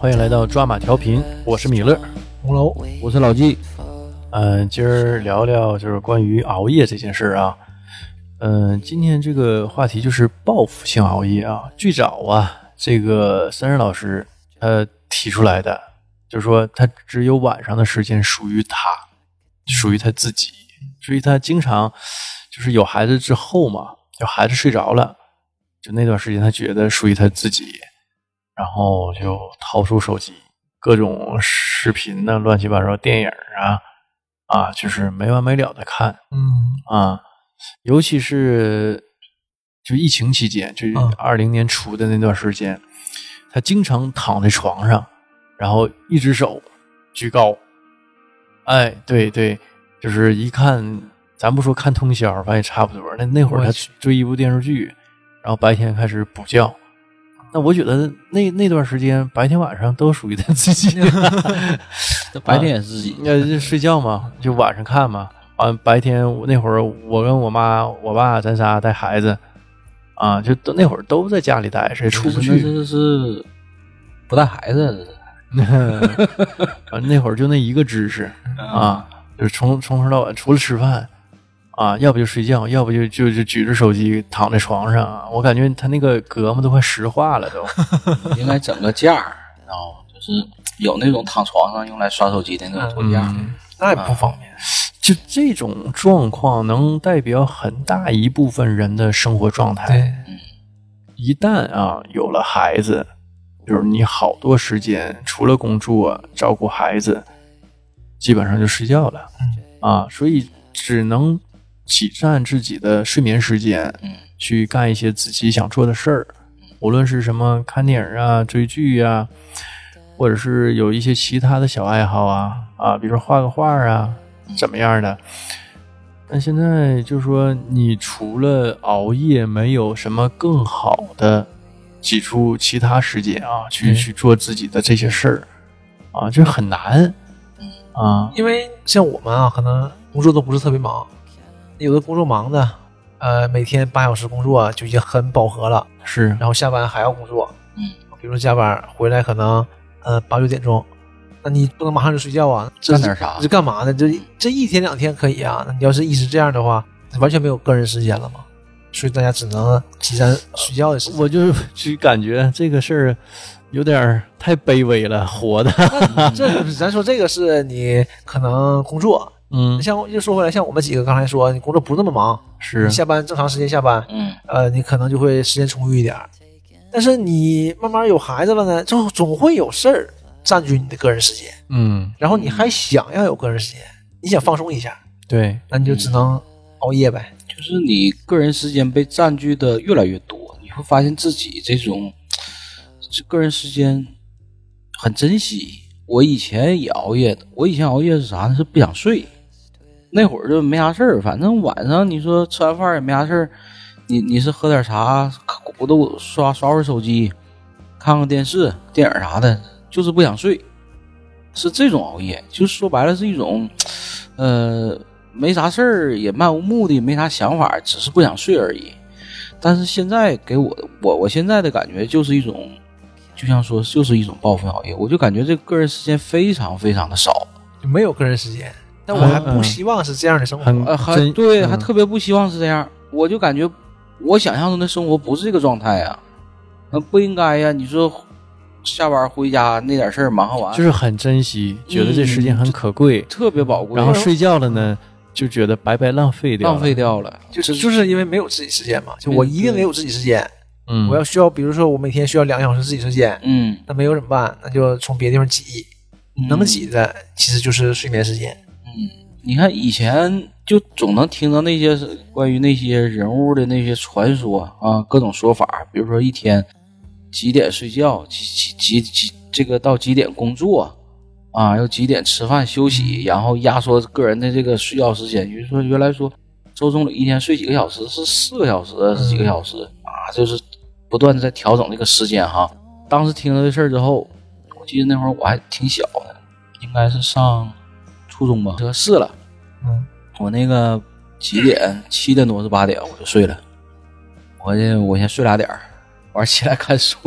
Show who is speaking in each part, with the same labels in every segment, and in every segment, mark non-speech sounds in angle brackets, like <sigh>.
Speaker 1: 好，欢迎来到抓马调频，我是米勒。
Speaker 2: 红楼，
Speaker 3: 我是老纪。
Speaker 1: 嗯、今儿聊聊就是关于熬夜这件事儿啊。嗯、今天这个话题就是报复性熬夜啊。最早啊，这个三人老师他提出来的，就是说他只有晚上的时间属于他，属于他自己，所以他经常就是有孩子之后嘛，就孩子睡着了，就那段时间他觉得属于他自己，然后就掏出手机，各种视频呢，乱七八糟电影啊，啊，就是没完没了的看
Speaker 2: 嗯
Speaker 1: 啊，尤其是就疫情期间，就二零年初的那段时间，他经常躺在床上，然后一只手举高，哎，对对，就是一看，咱不说看通宵，反正也差不多。那那会儿他追一部电视剧，然后白天开始补觉。那我觉得那那段时间白天晚上都属于他自己，<laughs>
Speaker 3: 这白天也是自己，
Speaker 1: 那就睡觉嘛，就晚上看嘛。完白天我那会儿我跟我妈我爸咱仨带孩子，啊，就都那会儿都在家里待着，也出不
Speaker 3: 那
Speaker 1: 去。
Speaker 3: 是是不带孩子，这 <laughs> 是
Speaker 1: 完那会儿就那一个知识啊，就是从从头到尾除了吃饭啊，要不就睡觉，要不就就就举着手机躺在床上啊。我感觉他那个胳膊都快石化了都。<laughs>
Speaker 3: 应该整个架儿，然后就是有那种躺床上用来刷手机的那种托架。
Speaker 1: 嗯
Speaker 2: 那也不方便。
Speaker 1: 就这种状况能代表很大一部分人的生活状态。
Speaker 2: 对，
Speaker 1: 一旦啊有了孩子，就是你好多时间除了工作照顾孩子，基本上就睡觉了。啊，所以只能挤占自己的睡眠时间，
Speaker 3: 嗯。
Speaker 1: 去干一些自己想做的事儿，无论是什么看电影啊、追剧啊，或者是有一些其他的小爱好啊啊，比如说画个画啊，怎么样的。但现在就是说，你除了熬夜，没有什么更好的挤出其他时间啊，去
Speaker 2: 对
Speaker 1: 去做自己的这些事儿啊，这很难啊。
Speaker 2: 因为像我们啊，可能工作都不是特别忙，有的工作忙的，呃，每天八小时工作就已经很饱和了，
Speaker 1: 是，
Speaker 2: 然后下班还要工作，
Speaker 3: 嗯，
Speaker 2: 比如说加班回来可能呃八九点钟，那你不能马上就睡觉啊，这
Speaker 3: 干点啥
Speaker 2: 这干嘛呢？这这一天两天可以啊，那你要是一直这样的话，完全没有个人时间了嘛，所以大家只能挤占睡觉的时间。
Speaker 1: 我就 <laughs> 就感觉这个事儿有点儿太卑微了，活的，
Speaker 2: 这就是咱说这个是你可能工作，
Speaker 1: 嗯，
Speaker 2: 像又说回来，像我们几个刚才说，你工作不那么忙，
Speaker 1: 是
Speaker 2: 你下班正常时间下班，
Speaker 3: 嗯，
Speaker 2: 呃，你可能就会时间充裕一点儿。但是你慢慢有孩子了呢，就总会有事儿占据你的个人时间，
Speaker 1: 嗯，
Speaker 2: 然后你还想要有个人时间，你想放松一下，
Speaker 1: 对，
Speaker 2: 那你就只能熬夜呗。
Speaker 3: 就是你个人时间被占据的越来越多，你会发现自己这种这个人时间很珍惜。我以前也熬夜的，我以前熬夜是啥呢？是不想睡。那会儿就没啥事儿，反正晚上你说吃完饭也没啥事儿，你你是喝点茶，我都刷刷会儿手机，看看电视、电影啥的，就是不想睡，是这种熬夜，就说白了是一种，呃，没啥事儿，也漫无目的，没啥想法，只是不想睡而已。但是现在给我我我现在的感觉就是一种，就像说就是一种报复性熬夜，我就感觉这个个人时间非常非常的少，
Speaker 2: 就没有个人时间。但我还不希望是这样的生活。
Speaker 3: 还对，
Speaker 1: 嗯
Speaker 3: 还特别不希望是这样，我就感觉我想象中的生活不是这个状态呀，那不应该呀。你说下班回家那点事儿忙活完，
Speaker 1: 就是很珍惜，觉得这时间很可贵，
Speaker 3: 特别宝贵，
Speaker 1: 然后睡觉了呢，就觉得白白浪费掉，
Speaker 3: 浪费掉了，
Speaker 2: 就是就是因为没有自己时间嘛，就我一定得有自己时间。
Speaker 1: 嗯，
Speaker 2: 我要需要，比如说我每天需要两个小时自己时间，
Speaker 3: 嗯，
Speaker 2: 那没有怎么办？那就从别的地方挤，能挤的其实就是睡眠时间。
Speaker 3: 你看以前就总能听到那些关于那些人物的那些传说啊，各种说法，比如说一天几点睡觉，几几几几这个到几点工作啊，要几点吃饭休息，然后压缩个人的这个睡觉时间。比如说原来说周总理一天睡几个小时，是四个小时，是几个小时啊，就是不断的在调整这个时间哈。当时听到这事儿之后，我记得那会儿我还挺小的，应该是上初中吧，这是了。
Speaker 2: 嗯，
Speaker 3: 我那个几点？七点多是八点我就睡了。我这我先睡俩点儿，完起来看书，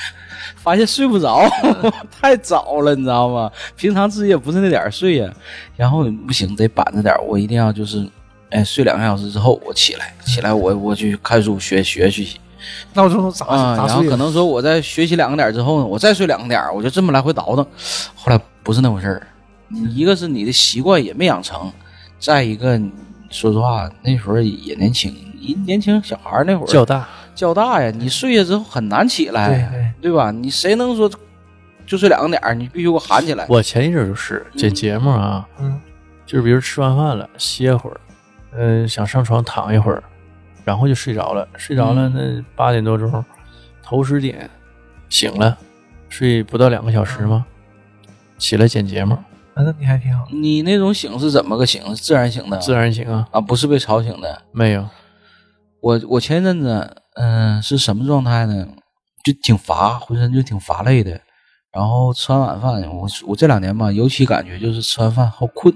Speaker 3: <laughs> 发现睡不着，<laughs> 太早了，你知道吗？平常自己也不是那点儿睡呀，然后不行，得板着点儿，我一定要就是，哎，睡两个小时之后我起来，起来我我去看书学学学习
Speaker 2: 闹钟都砸
Speaker 3: 啊，
Speaker 2: 砸碎了。
Speaker 3: 然后可能说我在学习两个点之后呢，我再睡两个点，我就这么来回倒腾。后来不是那回事儿，你一个是你的习惯也没养成，再一个说实话那时候也年轻，一年轻小孩儿那会儿
Speaker 1: 较大，
Speaker 3: 较大呀，你睡下之后很难起来，
Speaker 2: 对对
Speaker 3: 对吧？你谁能说就睡两个点儿，你必须给我喊起来？
Speaker 1: 我前一阵儿就是剪节目啊，
Speaker 2: 嗯，
Speaker 1: 就是比如吃完饭了歇会儿，嗯、想上床躺一会儿，然后就睡着了，睡着了那八点多钟，头十点醒了，睡不到两个小时吗？起来剪节目，
Speaker 2: 啊那你还挺好。
Speaker 3: 你那种醒是怎么个醒？自然醒的？
Speaker 1: 自然醒啊，
Speaker 3: 啊，不是被吵醒的。
Speaker 1: 没有，
Speaker 3: 我我前一阵子，嗯、是什么状态呢？就挺乏，浑身就挺乏累的。然后吃完晚饭，我我这两年吧，尤其感觉就是吃完饭好困，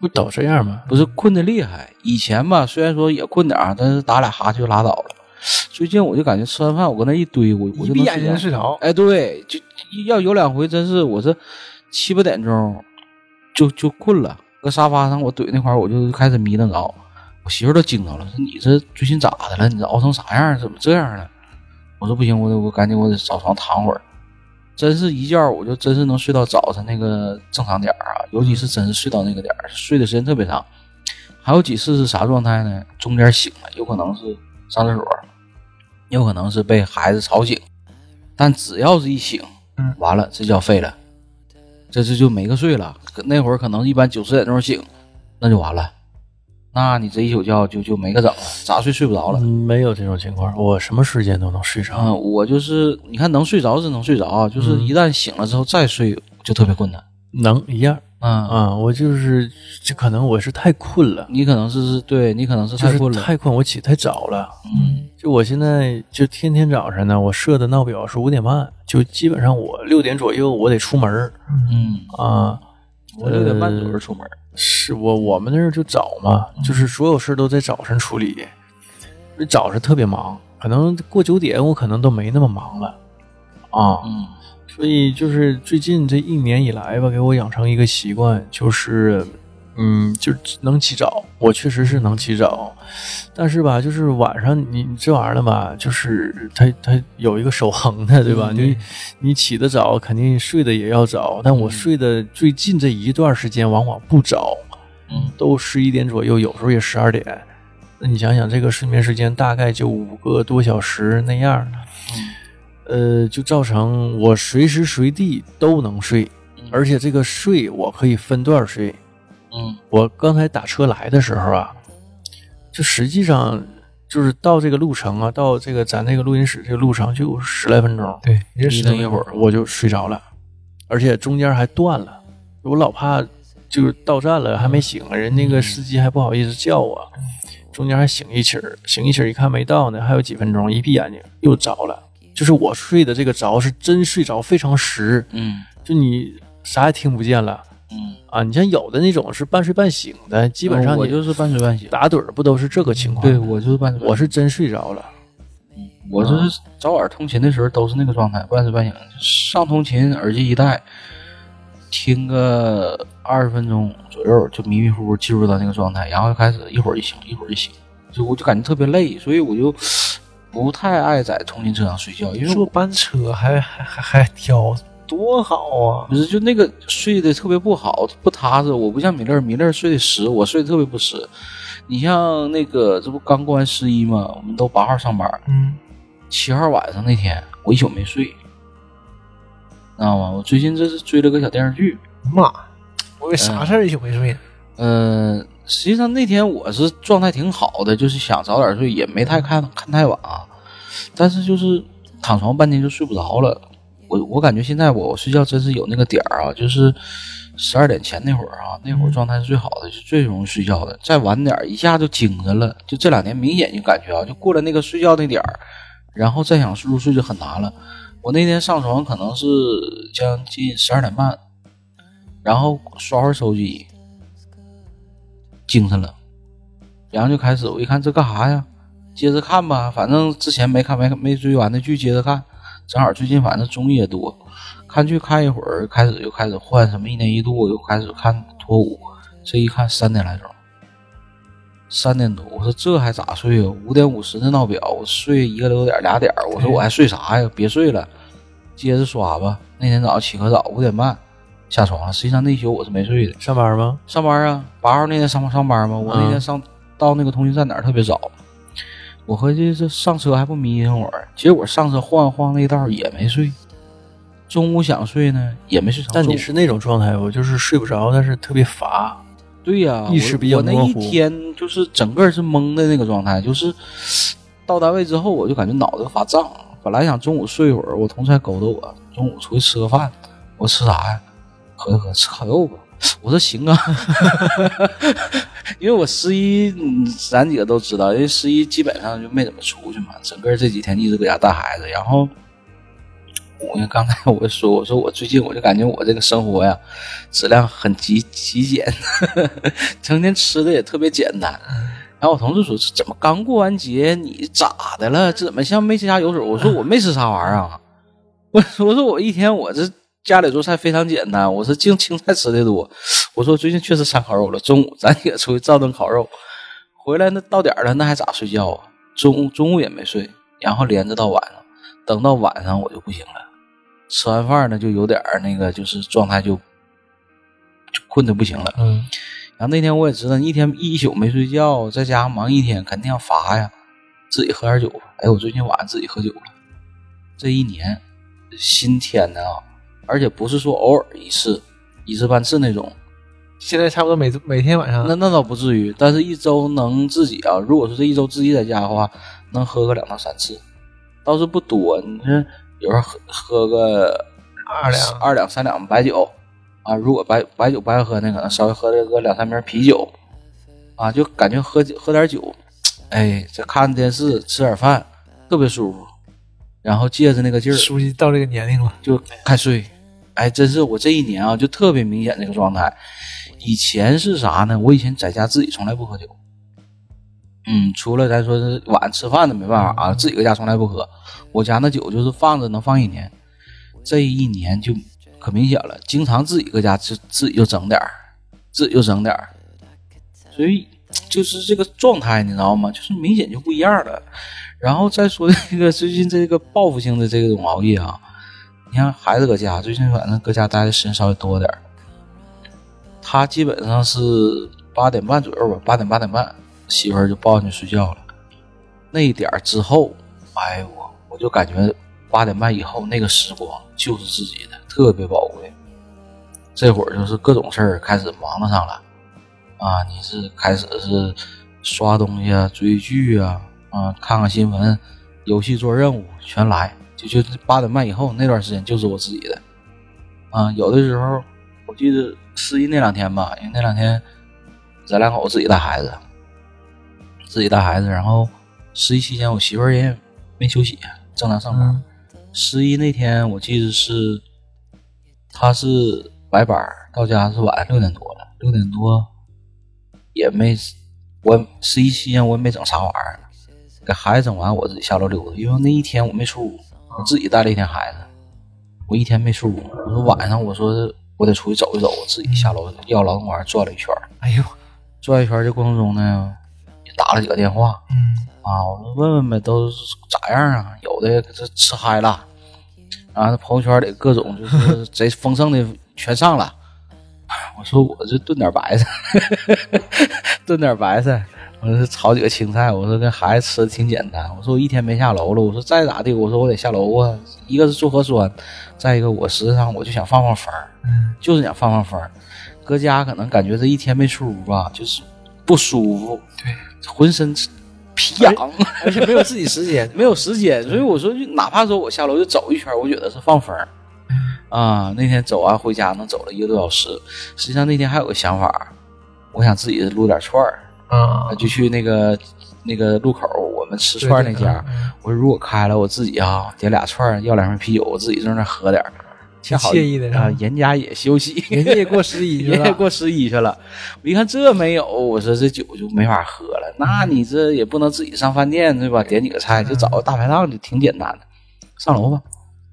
Speaker 1: 不都这样吗？
Speaker 3: 不是困的厉害。以前吧，虽然说也困点儿，但是打俩哈欠就拉倒了。最近我就感觉吃完饭，我搁那一堆，我我就
Speaker 2: 闭眼睛睡着。
Speaker 3: 哎，对，就要有两回，真是我是七八点钟就就困了，搁沙发上我怼那块儿，我就开始迷瞪着。我媳妇儿都惊着了，说你这最近咋的了？你这熬成啥样？怎么这样了？我说不行，我得我赶紧我得找床躺会儿。真是一觉我就真是能睡到早晨那个正常点儿啊，尤其是真是睡到那个点儿，睡的时间特别长。还有几次是啥状态呢？中间醒了，有可能是上厕所，有可能是被孩子吵醒，但只要是一醒，
Speaker 2: 嗯
Speaker 3: 完了这觉废了，这这就没个睡了。那会儿可能一般九十点钟醒，那就完了，那你这一宿觉就就没个整了，咋睡睡不着了。
Speaker 1: 嗯没有这种情况，我什么时间都能睡着。
Speaker 3: 嗯，我就是你看能睡着是能睡着啊，就是一旦醒了之后再睡就特别困难。
Speaker 1: 能一样
Speaker 3: 嗯，
Speaker 1: 啊，我就是这可能我是太困了，
Speaker 3: 你可能是是对你可能是太困了。
Speaker 1: 太困，我起太早了。
Speaker 3: 嗯
Speaker 1: 就我现在就天天早上呢，我设的闹表是五点半，就基本上我六点左右我得出门儿
Speaker 3: 嗯，
Speaker 1: 啊。
Speaker 3: 我六点半左右出门。
Speaker 1: 是我我们那儿就早嘛，就是所有事都在早晨处理，早上特别忙，可能过九点我可能都没那么忙了啊。
Speaker 3: 嗯
Speaker 1: 所以就是最近这一年以来吧，给我养成一个习惯，就是，嗯，就能起早。我确实是能起早，但是吧，就是晚上你你这玩意儿了吧，就是它它有一个守恒的，对吧？
Speaker 3: 嗯
Speaker 1: 你你起得早，肯定睡得也要早。但我睡的最近这一段时间往往不早，
Speaker 3: 嗯
Speaker 1: 都十一点左右，有时候也十二点。那你想想，这个睡眠时间大概就五个多小时那样，呃，就造成我随时随地都能睡，而且这个睡我可以分段睡。
Speaker 3: 嗯。
Speaker 1: 我刚才打车来的时候啊，就实际上就是到这个路程啊，到这个咱这个录音室这个路程就十来分钟，
Speaker 2: 对，也是
Speaker 1: 一等一会儿我就睡着了，而且中间还断了，我老怕就是到站了还没醒，人那个司机还不好意思叫我，中间还醒一起儿，醒一起儿一看没到呢，还有几分钟，一闭眼睛又着了，就是我睡的这个着是真睡着，非常实，
Speaker 3: 嗯
Speaker 1: 就你啥也听不见了
Speaker 3: 嗯，
Speaker 1: 啊。你像有的那种是半睡半醒的，基本上你
Speaker 3: 我就是半睡半醒。
Speaker 1: 打盹儿不都是这个情况？
Speaker 3: 对，我就是半睡半。
Speaker 1: 我是真睡着了。
Speaker 3: 我就是早晚通勤的时候都是那个状态，半睡半醒。上通勤耳机一戴，听个二十分钟左右，就迷迷糊糊进入到那个状态，然后就开始一会儿一醒，一会儿一醒，就我就感觉特别累，所以我就不太爱在通勤车上睡觉，因为
Speaker 2: 坐班车还还还还挑，多好啊！
Speaker 3: 不是就那个睡得特别不好，不踏实。我不像米勒，米勒睡得实，我睡得特别不实。你像那个，这不刚过完十一吗？我们都八号上班，
Speaker 2: 嗯，
Speaker 3: 七号晚上那天，我一宿没睡，知道吗？我最近这是追了个小电视剧，
Speaker 2: 妈，我以为啥事儿一宿没睡呢。
Speaker 3: 呃，实际上那天我是状态挺好的，就是想早点睡，也没太看看太晚啊。但是就是躺床半天就睡不着了。我我感觉现在我睡觉真是有那个点儿啊，就是十二点前那会儿啊，那会儿状态是最好的，是最容易睡觉的。再晚点儿一下就精神了，就这两年明显就感觉啊，就过了那个睡觉那点儿，然后再想入睡就很难了。我那天上床可能是将近十二点半，然后刷会儿手机，精神了，然后就开始我一看这干啥呀？接着看吧，反正之前没看没没追完的剧接着看，正好最近反正综艺也多，看剧看一会儿，开始又开始换什么一年一度，又开始看脱舞，这一看三点来钟，三点多，我说这还咋睡啊？五点五十的闹表，我睡一个多点俩点，我说我还睡啥呀？别睡了，接着刷吧。那天早上起可早，五点半下床了。实际上那宿我是没睡的，
Speaker 1: 上班吗？
Speaker 3: 上班啊，八号那天上上班吗？我那天上到那个通讯站点特别早，我合计这上车还不眯一会儿，结果上车晃晃那道也没睡。中午想睡呢，也没睡成。
Speaker 1: 但你是那种状态，我就是睡不着，但是特别乏。
Speaker 3: 对呀、
Speaker 1: 意识比较
Speaker 3: 我我那一天就是整个是懵的那个状态，就是到单位之后我就感觉脑子发胀。本来想中午睡一会儿，我同事还勾搭我，中午出去吃个饭。我吃啥呀？合计合计吃烤肉吧。我说行啊，<laughs> 因为我十一，咱几个都知道，因为十一基本上就没怎么出去嘛，整个这几天一直搁家带孩子。然后我刚才我说，我说我最近我就感觉我这个生活呀，质量很极极简，<laughs> 成天吃的也特别简单。然后我同事说：“这怎么刚过完节，你咋的了？这怎么像没吃啥油水？”我说：“我没吃啥玩意儿啊。”我：“我说我一天我这家里做菜非常简单，我是净青菜吃的多。我说最近确实馋烤肉了，中午 <laughs> 咱也出去照顿烤肉，回来那到点儿了，那还咋睡觉啊？中午中午也没睡，然后连着到晚上，等到晚上我就不行了，吃完饭呢就有点儿那个就是状态就就困的不行了。
Speaker 2: 嗯，
Speaker 3: 然后那天我也知道，一天一宿没睡觉，在家忙一天，肯定要乏呀，自己喝点酒吧。哎，我最近晚上自己喝酒了，这一年新添的啊，而且不是说偶尔一次、一次半次那种，
Speaker 2: 现在差不多每每天晚上
Speaker 3: 那那倒不至于，但是一周能自己啊，如果说这一周自己在家的话，能喝个两到三次，倒是不多。你这有时候喝喝个
Speaker 2: 二两
Speaker 3: 二两三两白酒啊，如果白白酒不爱喝那可能稍微喝这个两三瓶啤酒啊，就感觉喝喝点酒，哎，这看电视吃点饭特别舒服，然后借着那个劲儿
Speaker 2: 熟悉到这个年龄了，
Speaker 3: 就开睡。哎，真是我这一年啊，就特别明显这个状态。以前是啥呢？我以前在家自己从来不喝酒，嗯，除了咱说是晚上吃饭的没办法啊，自己搁家从来不喝。我家那酒就是放着能放一年，这一年就可明显了，经常自己搁家就自己就整点儿，自己就整点儿，所以 <tsk> 就是这个状态，你知道吗？就是明显就不一样了。然后再说这个最近这个报复性的这种熬夜啊，你看孩子搁家，最近反正搁家待的时间稍微多点儿他基本上是八点半左右吧，八点八点半，媳妇儿就抱进去睡觉了。那一点儿之后，哎呦我我就感觉八点半以后那个时光就是自己的，特别宝贵。这会儿就是各种事儿开始忙得上了，啊，你是开始是刷东西啊、追剧啊、啊看看新闻、游戏做任务全来，就就八点半以后那段时间就是我自己的。啊，有的时候我记得十一那两天吧，因为那两天咱两口子自己带孩子，自己带孩子，然后十一期间我媳妇儿也没休息，正常上班。十一那天我记得是，她是白班，到家是晚上六点多了，六点多也没，我十一期间我也没整啥玩意儿，给孩子整完我自己下楼溜达，因为那一天我没出屋，我自己带了一天孩子，我一天没出屋。我说晚上我说我得出去走一走，我自己下楼绕劳动公园转了一圈儿，
Speaker 2: 哎呦，
Speaker 3: 转一圈儿这过程中呢，也打了几个电话，
Speaker 2: 嗯，
Speaker 3: 啊，我说问问呗，都咋样啊？有的这吃嗨了，啊，那朋友圈里各种就是 <laughs> 贼丰盛的全上了。<laughs> 我说我这炖点白菜，<laughs> 炖点白菜，我说炒几个青菜，我说跟孩子吃的挺简单。我说我一天没下楼了，我说再咋地，我说我得下楼啊。一个是做核酸，再一个我实际上我就想放放风儿，
Speaker 2: 嗯，
Speaker 3: 就是想放放风儿。搁家可能感觉这一天没出屋吧，就是不舒服，
Speaker 2: 对，
Speaker 3: 浑身皮痒。
Speaker 2: 而且没有自己时间，
Speaker 3: 没有时间，所以我说，就哪怕说我下楼就走一圈，我觉得是放风儿啊。那天走完回家能走了一个多小时。实际上那天还有个想法，我想自己撸点串儿，
Speaker 2: 啊，
Speaker 3: 就去那个那个路口我们吃串儿那家。
Speaker 2: 嗯
Speaker 3: 我说如果开了，我自己啊点俩串儿，要两瓶啤酒，我自己在那喝点儿，
Speaker 2: 挺
Speaker 3: 好
Speaker 2: 惬意的
Speaker 3: 啊。人家也休息，
Speaker 2: 人家也过十一
Speaker 3: 人家过十一去了。我一看这没有，我说这酒就没法喝了。那你这也不能自己上饭店对吧？点几个菜就找个大排档就挺简单的。上楼吧，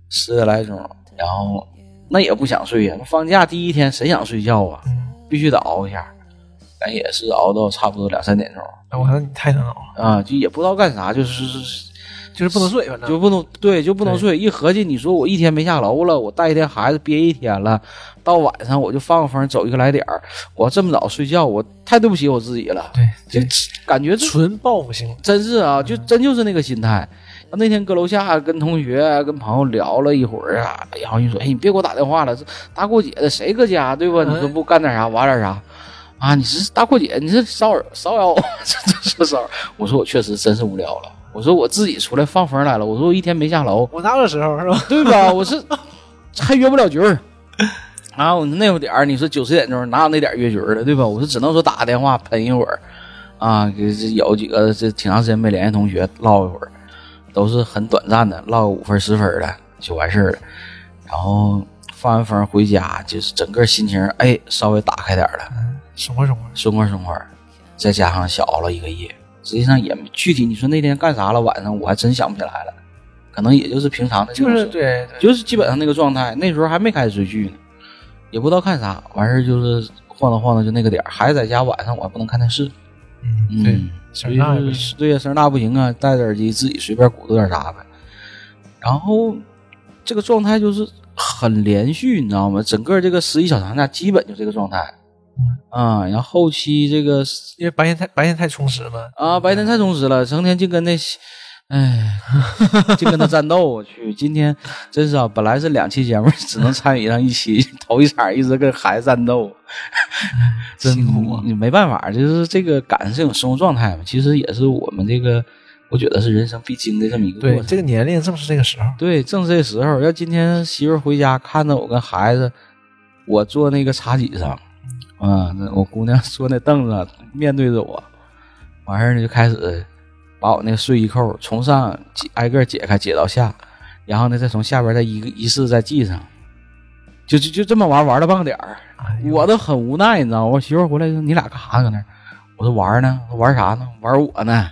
Speaker 3: 十点来钟，然后那也不想睡呀。放假第一天谁想睡觉啊？
Speaker 2: 嗯，
Speaker 3: 必须得熬一下，咱也是熬到差不多两三点钟
Speaker 2: 那我看你太能熬了，
Speaker 3: 啊，就也不知道干啥，就是
Speaker 2: 就是不能睡，反正
Speaker 3: 就不能对，就不能睡。一合计，你说我一天没下楼了，我带一天孩子憋一天了，到晚上我就放个风，走一个来点儿，我这么早睡觉，我太对不起我自己了。
Speaker 2: 对，
Speaker 3: 就感觉
Speaker 2: 纯报复性。
Speaker 3: 真是啊，就真就是那个心态。那天搁楼下跟同学、跟朋友聊了一会儿啊，然后你说：“哎，你别给我打电话了，这大过节的谁搁家对吧？你说不干点啥玩点啥啊？你是大阔姐，你是骚扰骚扰我，<laughs> 这这骚扰。”我说：“我确实真是无聊了。”我说：“我自己出来放风来了。”我说：“我一天没下楼，
Speaker 2: 我哪有时候是吧？
Speaker 3: 对吧？我是还约不了局儿啊！我那会儿点儿，你说九十点钟哪有那点儿约局儿的，对吧？我说只能说打个电话喷一会儿啊，给这有几个这挺长时间没联系同学唠一会儿，都是很短暂的，唠个五分十分的就完事儿了。然后放完风回家，就是整个心情哎稍微打开点儿了，
Speaker 2: 松快松快。
Speaker 3: 松快松快。再加上小熬了一个夜，实际上也具体你说那天干啥了，晚上我还真想不起来了，可能也就是平常的这
Speaker 2: 就是对，对
Speaker 3: 就是基本上那个状态，那时候还没开始追剧呢，也不知道看啥，完事儿就是晃荡晃荡就那个点儿，孩子在家晚上我还不能看电视，
Speaker 2: 嗯，声大也不行。
Speaker 3: 就是对呀，声大不行啊，戴着耳机自己随便鼓捣点啥呗，然后这个状态就是很连续，你知道吗？整个这个十一小长假基本就这个状态，啊，然后后期这个
Speaker 2: 因为白天太白天太充实了，
Speaker 3: 啊，白天太充实了，成天净跟那，哎，<laughs> 就跟他战斗。我去，今天真是啊，本来是两期节目，只能参与上一期，<laughs> 头一场一直跟孩子战斗，真
Speaker 2: 辛 <laughs> 苦啊
Speaker 3: 你没办法，就是这个赶上这种生活状态嘛，其实也是我们这个，我觉得是人生必经的这么一个过
Speaker 2: 对，
Speaker 3: 程。
Speaker 2: 这个年龄正是这个时候。
Speaker 3: 对，正是这时候，要今天媳妇儿回家看着我跟孩子，我坐那个茶几上，啊，那我姑娘坐那凳子面对着我，完事儿呢就开始把我那个睡衣扣从上解挨个解开，解到下，然后呢再从下边再一个一式再系上，就就就这么玩玩了半个点儿，
Speaker 2: 哎
Speaker 3: 我都很无奈，你知道吗？我媳妇儿回来说你俩干啥搁那儿？我说玩呢，玩啥呢？玩 <laughs> 我呢，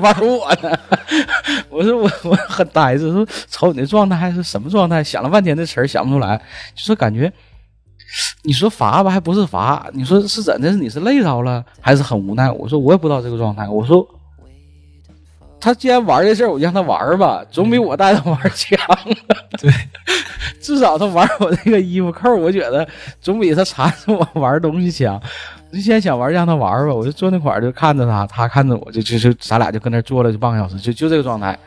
Speaker 3: 玩我呢。我说我我很呆着，说瞅你那状态是什么状态？想了半天这词儿想不出来，就是感觉，你说乏吧还不是乏，你说是怎的？是你是累着了，还是很无奈？我说我也不知道这个状态。我说他既然玩这事儿，我就让他玩吧，总比我带他玩强。<laughs>
Speaker 2: 对，<laughs>
Speaker 3: 至少他玩我这个衣服扣，我觉得总比他缠着我玩东西强。我就现在想玩，让他玩吧。我就坐那块儿就看着他，他看着我，就就就咱俩就跟那坐了就半个小时，就就这个状态。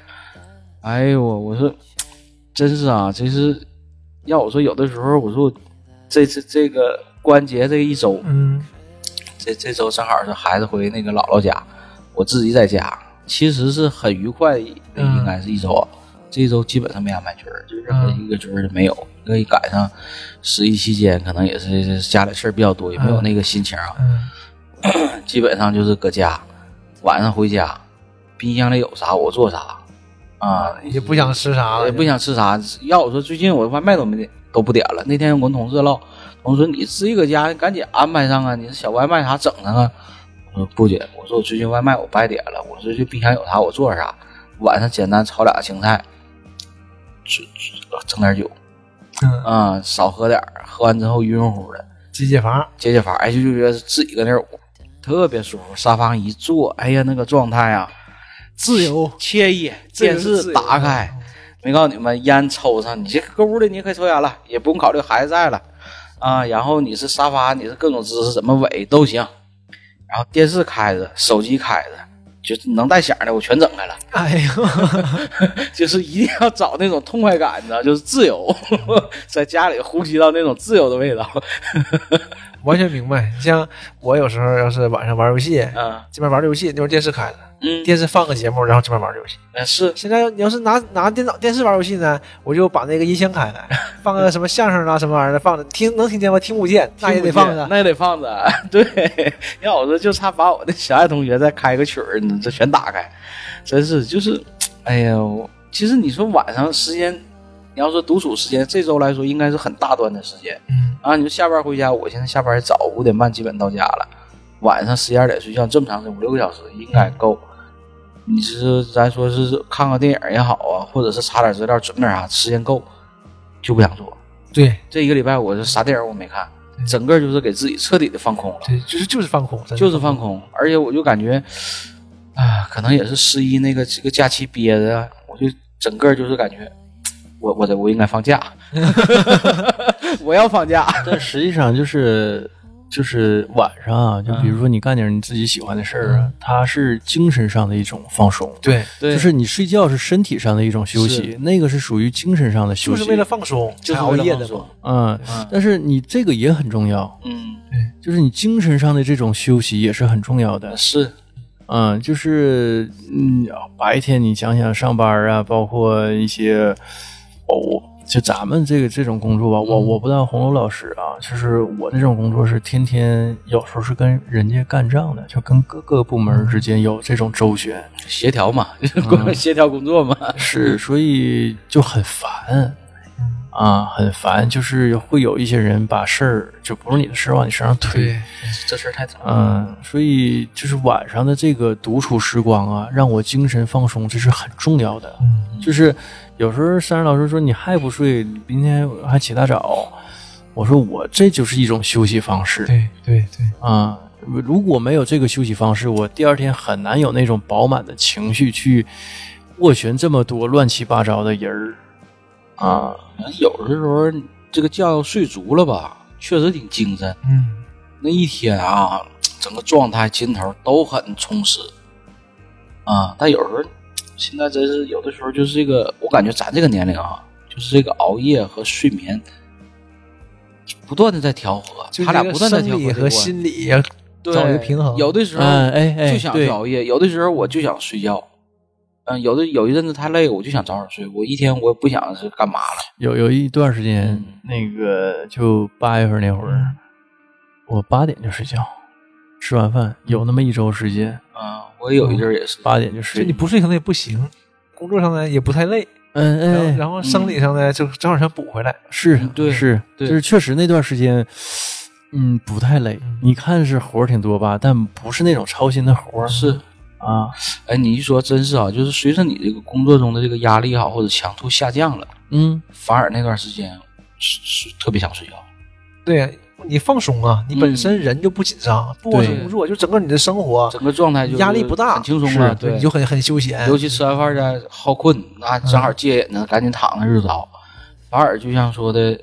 Speaker 3: 哎呦我我说 <tsk> 真是啊，其实要我说有的时候我说我这次这个关节这一周，
Speaker 2: 嗯，
Speaker 3: 这这周正好是孩子回那个姥姥家，我自己在家，其实是很愉快的，
Speaker 2: 嗯
Speaker 3: 应该是一周啊。这一周基本上没安排局儿，就任何一个局儿都没有。因为赶上十一期间，可能也是家里事儿比较多，也没有那个心情啊。
Speaker 2: 嗯，<clears throat>
Speaker 3: 基本上就是搁家，晚上回家，冰箱里有啥我做啥，啊，
Speaker 2: 也不想吃啥了，
Speaker 3: 也不想吃啥。要我说，最近我外卖都没点都不点了。那天我跟同事唠，同事说你自己搁家赶紧安排上啊，你这小外卖啥整上啊？我说不姐，我说我最近外卖我不爱点了，我说这冰箱有啥我做啥。晚上简单炒俩青菜，整点酒
Speaker 2: 嗯，
Speaker 3: 啊，少喝点儿喝完之后晕乎乎的。
Speaker 2: 解解乏。
Speaker 3: 解解乏，哎，就就觉得自己搁那儿特别舒服，沙发上一坐，哎呀，那个状态啊，
Speaker 2: 自由，
Speaker 3: 惬意。电视打开，没告诉你们，烟抽上，你这搁屋里你也可以抽烟了，也不用考虑孩子在了啊。然后你是沙发，你是各种姿势怎么围都行。然后电视开着，手机开着，就是能带响的我全整开了，
Speaker 2: 哎呦，<laughs>
Speaker 3: 就是一定要找那种痛快感，你知道，就是自由，<laughs> 在家里呼吸到那种自由的味道。
Speaker 2: 完全明白。像我有时候要是晚上玩游戏，
Speaker 3: 嗯，
Speaker 2: 这边玩游戏，那边电视开着，
Speaker 3: 嗯，
Speaker 2: 电视放个节目，然后这边玩游戏。
Speaker 3: 嗯是
Speaker 2: 现在你要是拿拿电脑电视玩游戏呢，我就把那个音箱开来，<laughs> 放个什么相声啊什么玩意儿的放着，听能听见吗？听不见，那也得放着。
Speaker 3: 那也得放着。对，要我说就差把我的小爱同学再开个曲儿，你这全打开，真是就是，哎呀，其实你说晚上时间，你要说独处时间，这周来说应该是很大段的时间
Speaker 2: 嗯，
Speaker 3: 啊。你说下班回家，我现在下班也早，五点半基本到家了，晚上十一二点睡觉，这么长时间五六个小时应该够。你是咱说是看个电影也好啊，或者是查点资料、准点啥，时间够就不想做。
Speaker 2: 对
Speaker 3: 这一个礼拜我是啥电影我没看，整个就是给自己彻底的放空了，
Speaker 2: 对，就是就是放空，
Speaker 3: 就是放空。而且我就感觉，啊，可能也是十一那个这个假期憋的，我就整个就是感觉，我我的我应该放假，<laughs> <laughs> 我要放假。
Speaker 1: 但实际上就是就是晚上啊，就比如说你干点你自己喜欢的事儿啊，它是精神上的一种放松。
Speaker 2: 对，
Speaker 3: 对，
Speaker 1: 就是你睡觉是身体上的一种休息，那个是属于精神上的休息。
Speaker 2: 就是为了放松才
Speaker 3: 就是为了
Speaker 2: 熬夜的嘛
Speaker 3: 放松。。
Speaker 1: 嗯，
Speaker 3: 嗯
Speaker 1: 但是你这个也很重要，
Speaker 3: 嗯，对
Speaker 1: 就是你精神上的这种休息也是很重要的。
Speaker 3: 是，
Speaker 1: 嗯，就是嗯，白天你想想上班啊，包括一些哦，我就咱们这个这种工作吧，我我不当红楼老师啊，就是我这种工作是天天有时候是跟人家干仗的，就跟各个部门之间有这种周旋，
Speaker 3: 协调嘛，工协调工作嘛。
Speaker 1: 是，所以就很烦。啊，很烦，就是会有一些人把事儿就不是你的事儿往你身上推，
Speaker 2: 对，
Speaker 3: 这事儿太脏了。
Speaker 1: 嗯，所以就是晚上的这个独处时光啊，让我精神放松，这是很重要的。
Speaker 2: 嗯，
Speaker 1: 就是有时候珊珊老师说你还不睡，明天还起大早，我说我这就是一种休息方式
Speaker 2: 对对对，
Speaker 1: 啊。如果没有这个休息方式，我第二天很难有那种饱满的情绪去斡旋这么多乱七八糟的人儿啊。
Speaker 3: 有的时候这个觉要睡足了吧，确实挺精神。
Speaker 2: 嗯，
Speaker 3: 那一天啊，整个状态劲头都很充实啊。但有时候现在真是有的时候就是这个，我感觉咱这个年龄啊，就是这个熬夜和睡眠不断的在调和，他俩不断的
Speaker 2: 生理和
Speaker 3: 调和这个关
Speaker 2: 心理找一个平衡。
Speaker 3: 有的时候
Speaker 1: 嗯哎哎
Speaker 3: 就想去熬夜，有的时候我就想睡觉。嗯，有的有一阵子太累，我就想早点睡。我一天我也不想是干嘛了。
Speaker 1: 有有一段时间，
Speaker 3: 嗯
Speaker 1: 那个就八月份那会儿，我八点就睡觉，吃完饭有那么一周时间，
Speaker 3: 嗯，我有一阵儿也是。
Speaker 1: 八点就睡就。
Speaker 2: 你不睡可能也不行，工作上呢也不太累，
Speaker 1: 嗯
Speaker 2: 然后
Speaker 1: 哎，
Speaker 2: 然后生理上呢就正好想补回来。
Speaker 1: 是
Speaker 3: 嗯对
Speaker 1: 是，
Speaker 3: 对
Speaker 1: 就是确实那段时间，嗯，不太累。你看是活儿挺多吧，但不是那种操心的活儿
Speaker 3: 是，
Speaker 1: 啊。
Speaker 3: 哎，你一说真是啊，就是随着你这个工作中的这个压力也好或者强度下降了，
Speaker 1: 嗯，
Speaker 3: 反而那段时间是是特别想睡觉。
Speaker 2: 对你放松啊，你本身人就不紧张，不光是
Speaker 1: 对
Speaker 2: 工作，就整个你的生活
Speaker 3: 整个状态就
Speaker 2: 压力不大
Speaker 3: 很轻松了。对，
Speaker 2: 你就很很休闲。
Speaker 3: 尤其吃完饭再好困，那正好戒瘾呢，赶紧躺着日早。反而就像说的，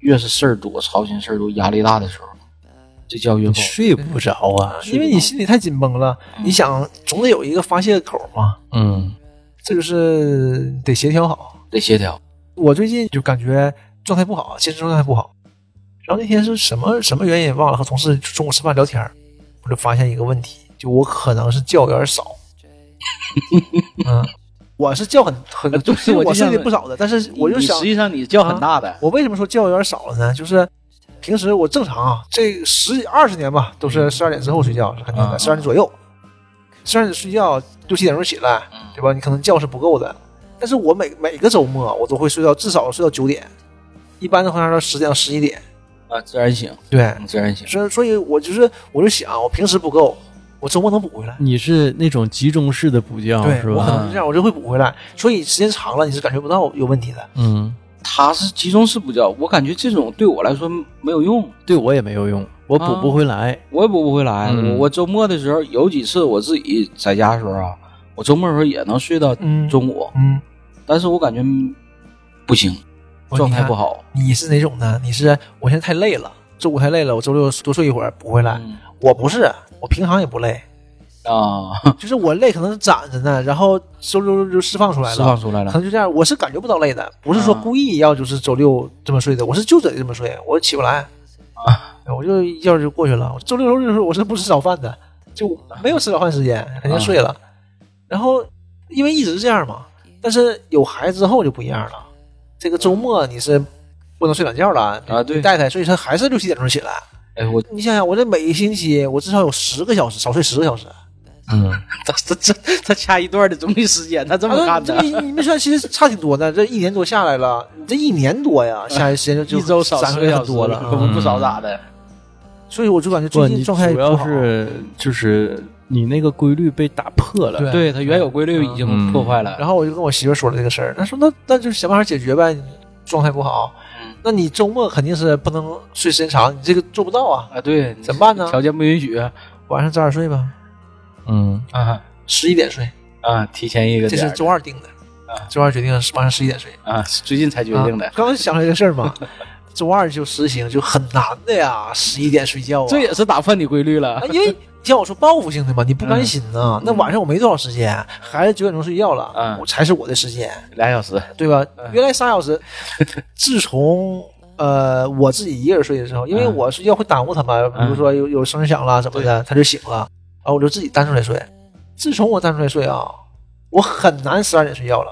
Speaker 3: 越是事儿多、操心事儿多、压力大的时候，这觉越
Speaker 1: 你
Speaker 3: 够。
Speaker 1: 睡不着啊。
Speaker 2: 因为你心里太紧绷了，你想总得有一个发泄口嘛，
Speaker 1: 嗯
Speaker 2: 这就是得协调好。
Speaker 3: 得协调。
Speaker 2: 我最近就感觉状态不好，精神状态不好。然后那天是什么什么原因忘了，和同事中午吃饭聊天儿，我就发现一个问题，就我可能是觉有点少。<laughs> 嗯，我是觉很很，
Speaker 3: 对
Speaker 2: 就是我睡的不少的，但是我就想
Speaker 3: 实，际上你觉很大的，
Speaker 2: 我为什么说觉有点少了呢？就是平时我正常啊，这十几二十年吧，都是十二点之后睡觉，是肯定的，
Speaker 3: 嗯
Speaker 2: 十二点左右，十二点睡觉，六七点钟起来，
Speaker 3: 嗯
Speaker 2: 对吧？你可能觉是不够的，但是我每每个周末我都会睡到至少睡到九点，一般的话到十点到十一点，
Speaker 3: 啊，自然醒，
Speaker 2: 对，
Speaker 3: 嗯自然醒。
Speaker 2: 所以所以我就是我就想，我平时不够，我周末能补回来。
Speaker 1: 你是那种集中式的补觉
Speaker 2: 对
Speaker 1: 是吧？
Speaker 2: 我可能是这样，我就会补回来。所以时间长了，你是感觉不到有问题的。
Speaker 1: 嗯，
Speaker 3: 他是集中式补觉，我感觉这种对我来说没有用，
Speaker 1: 对我也没有用，我补
Speaker 3: 啊
Speaker 1: 不回来。
Speaker 3: 我也补不回来。
Speaker 1: 嗯
Speaker 3: 我我周末的时候有几次我自己在家的时候啊，我周末的时候也能睡到
Speaker 2: 嗯
Speaker 3: 中午，
Speaker 2: 嗯，
Speaker 3: 但是我感觉不行，状态不好。
Speaker 2: 你是哪种呢？你是我现在太累了，周五太累了，我周六多睡一会儿补回来。
Speaker 3: 嗯
Speaker 2: 我不是，我平常也不累，
Speaker 3: 啊，<laughs>
Speaker 2: 就是我累可能是攒着呢，然后周六就释放出来了，
Speaker 3: 释放出来了。
Speaker 2: 可能就这样。我是感觉不到累的，不是说
Speaker 3: 啊
Speaker 2: 故意要就是周六这么睡的，我是就得这么睡，我起不来
Speaker 3: 啊，
Speaker 2: 我就一觉就过去了。周六周日的时候我是不吃早饭的，就没有吃早饭时间，肯定睡了。然后因为一直这样嘛，但是有孩子之后就不一样了。这个周末你是不能睡懒觉了
Speaker 3: 啊对
Speaker 2: 带他，所以他还是六七点钟起来。
Speaker 3: 哎，我
Speaker 2: 你想想，我这每一星期我至少有十个小时，少睡十个小时。
Speaker 1: 嗯，<laughs>
Speaker 3: 他他这他掐一段的综艺时间，他这么
Speaker 2: 啊
Speaker 3: 看的。
Speaker 2: 这你你们算其实差挺多的，这一年多下来了，你这一年多呀，下来时间就就
Speaker 3: 一周少
Speaker 2: 三
Speaker 3: 十个小时
Speaker 2: 多了。
Speaker 3: 不
Speaker 2: 嗯
Speaker 3: 不少咋的？
Speaker 2: 所以我就感觉最近状态
Speaker 1: 主要
Speaker 2: 好
Speaker 1: 是就是你那个规律被打破了。
Speaker 2: 对。
Speaker 3: 对它原有规律已经
Speaker 1: 嗯。
Speaker 3: 破坏了。
Speaker 2: 然后我就跟我媳妇说了这个事儿，她说那那就是想办法解决呗，状态不好，
Speaker 3: 嗯。
Speaker 2: 那你周末肯定是不能睡时间长，你这个做不到啊，
Speaker 3: 啊，对，
Speaker 2: 怎么办呢？
Speaker 3: 条件不允许。
Speaker 2: 晚上早点睡吧，
Speaker 1: 嗯，
Speaker 3: 啊。
Speaker 2: 十一点睡，
Speaker 3: 啊，提前一个
Speaker 2: 这是周二定的，周二决定晚上十一点睡。
Speaker 3: 啊，最近才决定的。
Speaker 2: 啊。刚想起这个事儿嘛，<laughs> 周二就实行，就很难的呀，十一点睡觉啊。
Speaker 3: 这也是打破你规律了。
Speaker 2: 啊，因为像我说报复性的嘛，你不甘心呐、那晚上我没多少时间，孩子九点钟睡觉了，
Speaker 3: 嗯。
Speaker 2: 我才是我的时间，
Speaker 3: 俩小时。
Speaker 2: 对吧？
Speaker 3: 嗯。
Speaker 2: 原来仨小时，<laughs> 自从呃我自己一个人睡的时候，因为
Speaker 3: 嗯。
Speaker 2: 我睡觉会耽误他嘛，比如说有有声响了什么的，他就醒了，然后我就自己单出来睡。自从我单出来睡啊，我很难十二点睡觉了，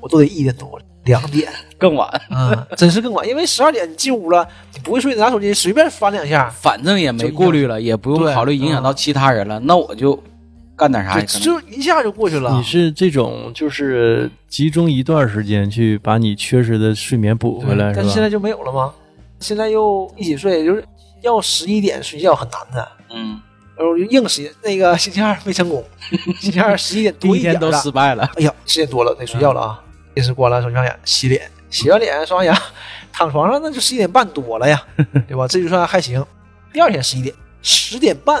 Speaker 2: 我都得一点多两点。
Speaker 3: 更晚，
Speaker 2: 嗯，真是更晚，因为十二点你进屋了，你不会睡，拿手机随便翻两下，
Speaker 3: 反正也没顾虑了，也不用考虑影响到其他人了，那我就干点啥
Speaker 2: 就一下就过去了。
Speaker 1: 你是这种就是集中一段时间去把你缺失的睡眠补回来，
Speaker 2: 但是现在就没有了吗？现在又一起睡，就是要十一点睡觉很难的。
Speaker 3: 嗯，
Speaker 2: 然后就硬十那个星期二没成功，星期二十一点
Speaker 3: 第一天都
Speaker 2: 多一点了。<laughs>
Speaker 3: 失败了。
Speaker 2: 哎呀，十点多了，得睡觉了啊！电视关了，手机上眼，洗脸，<laughs> 洗完脸刷完牙，<laughs> 躺床上那就十一点半多了呀，<laughs> 对吧？这就算还行。第二天十一点，十点半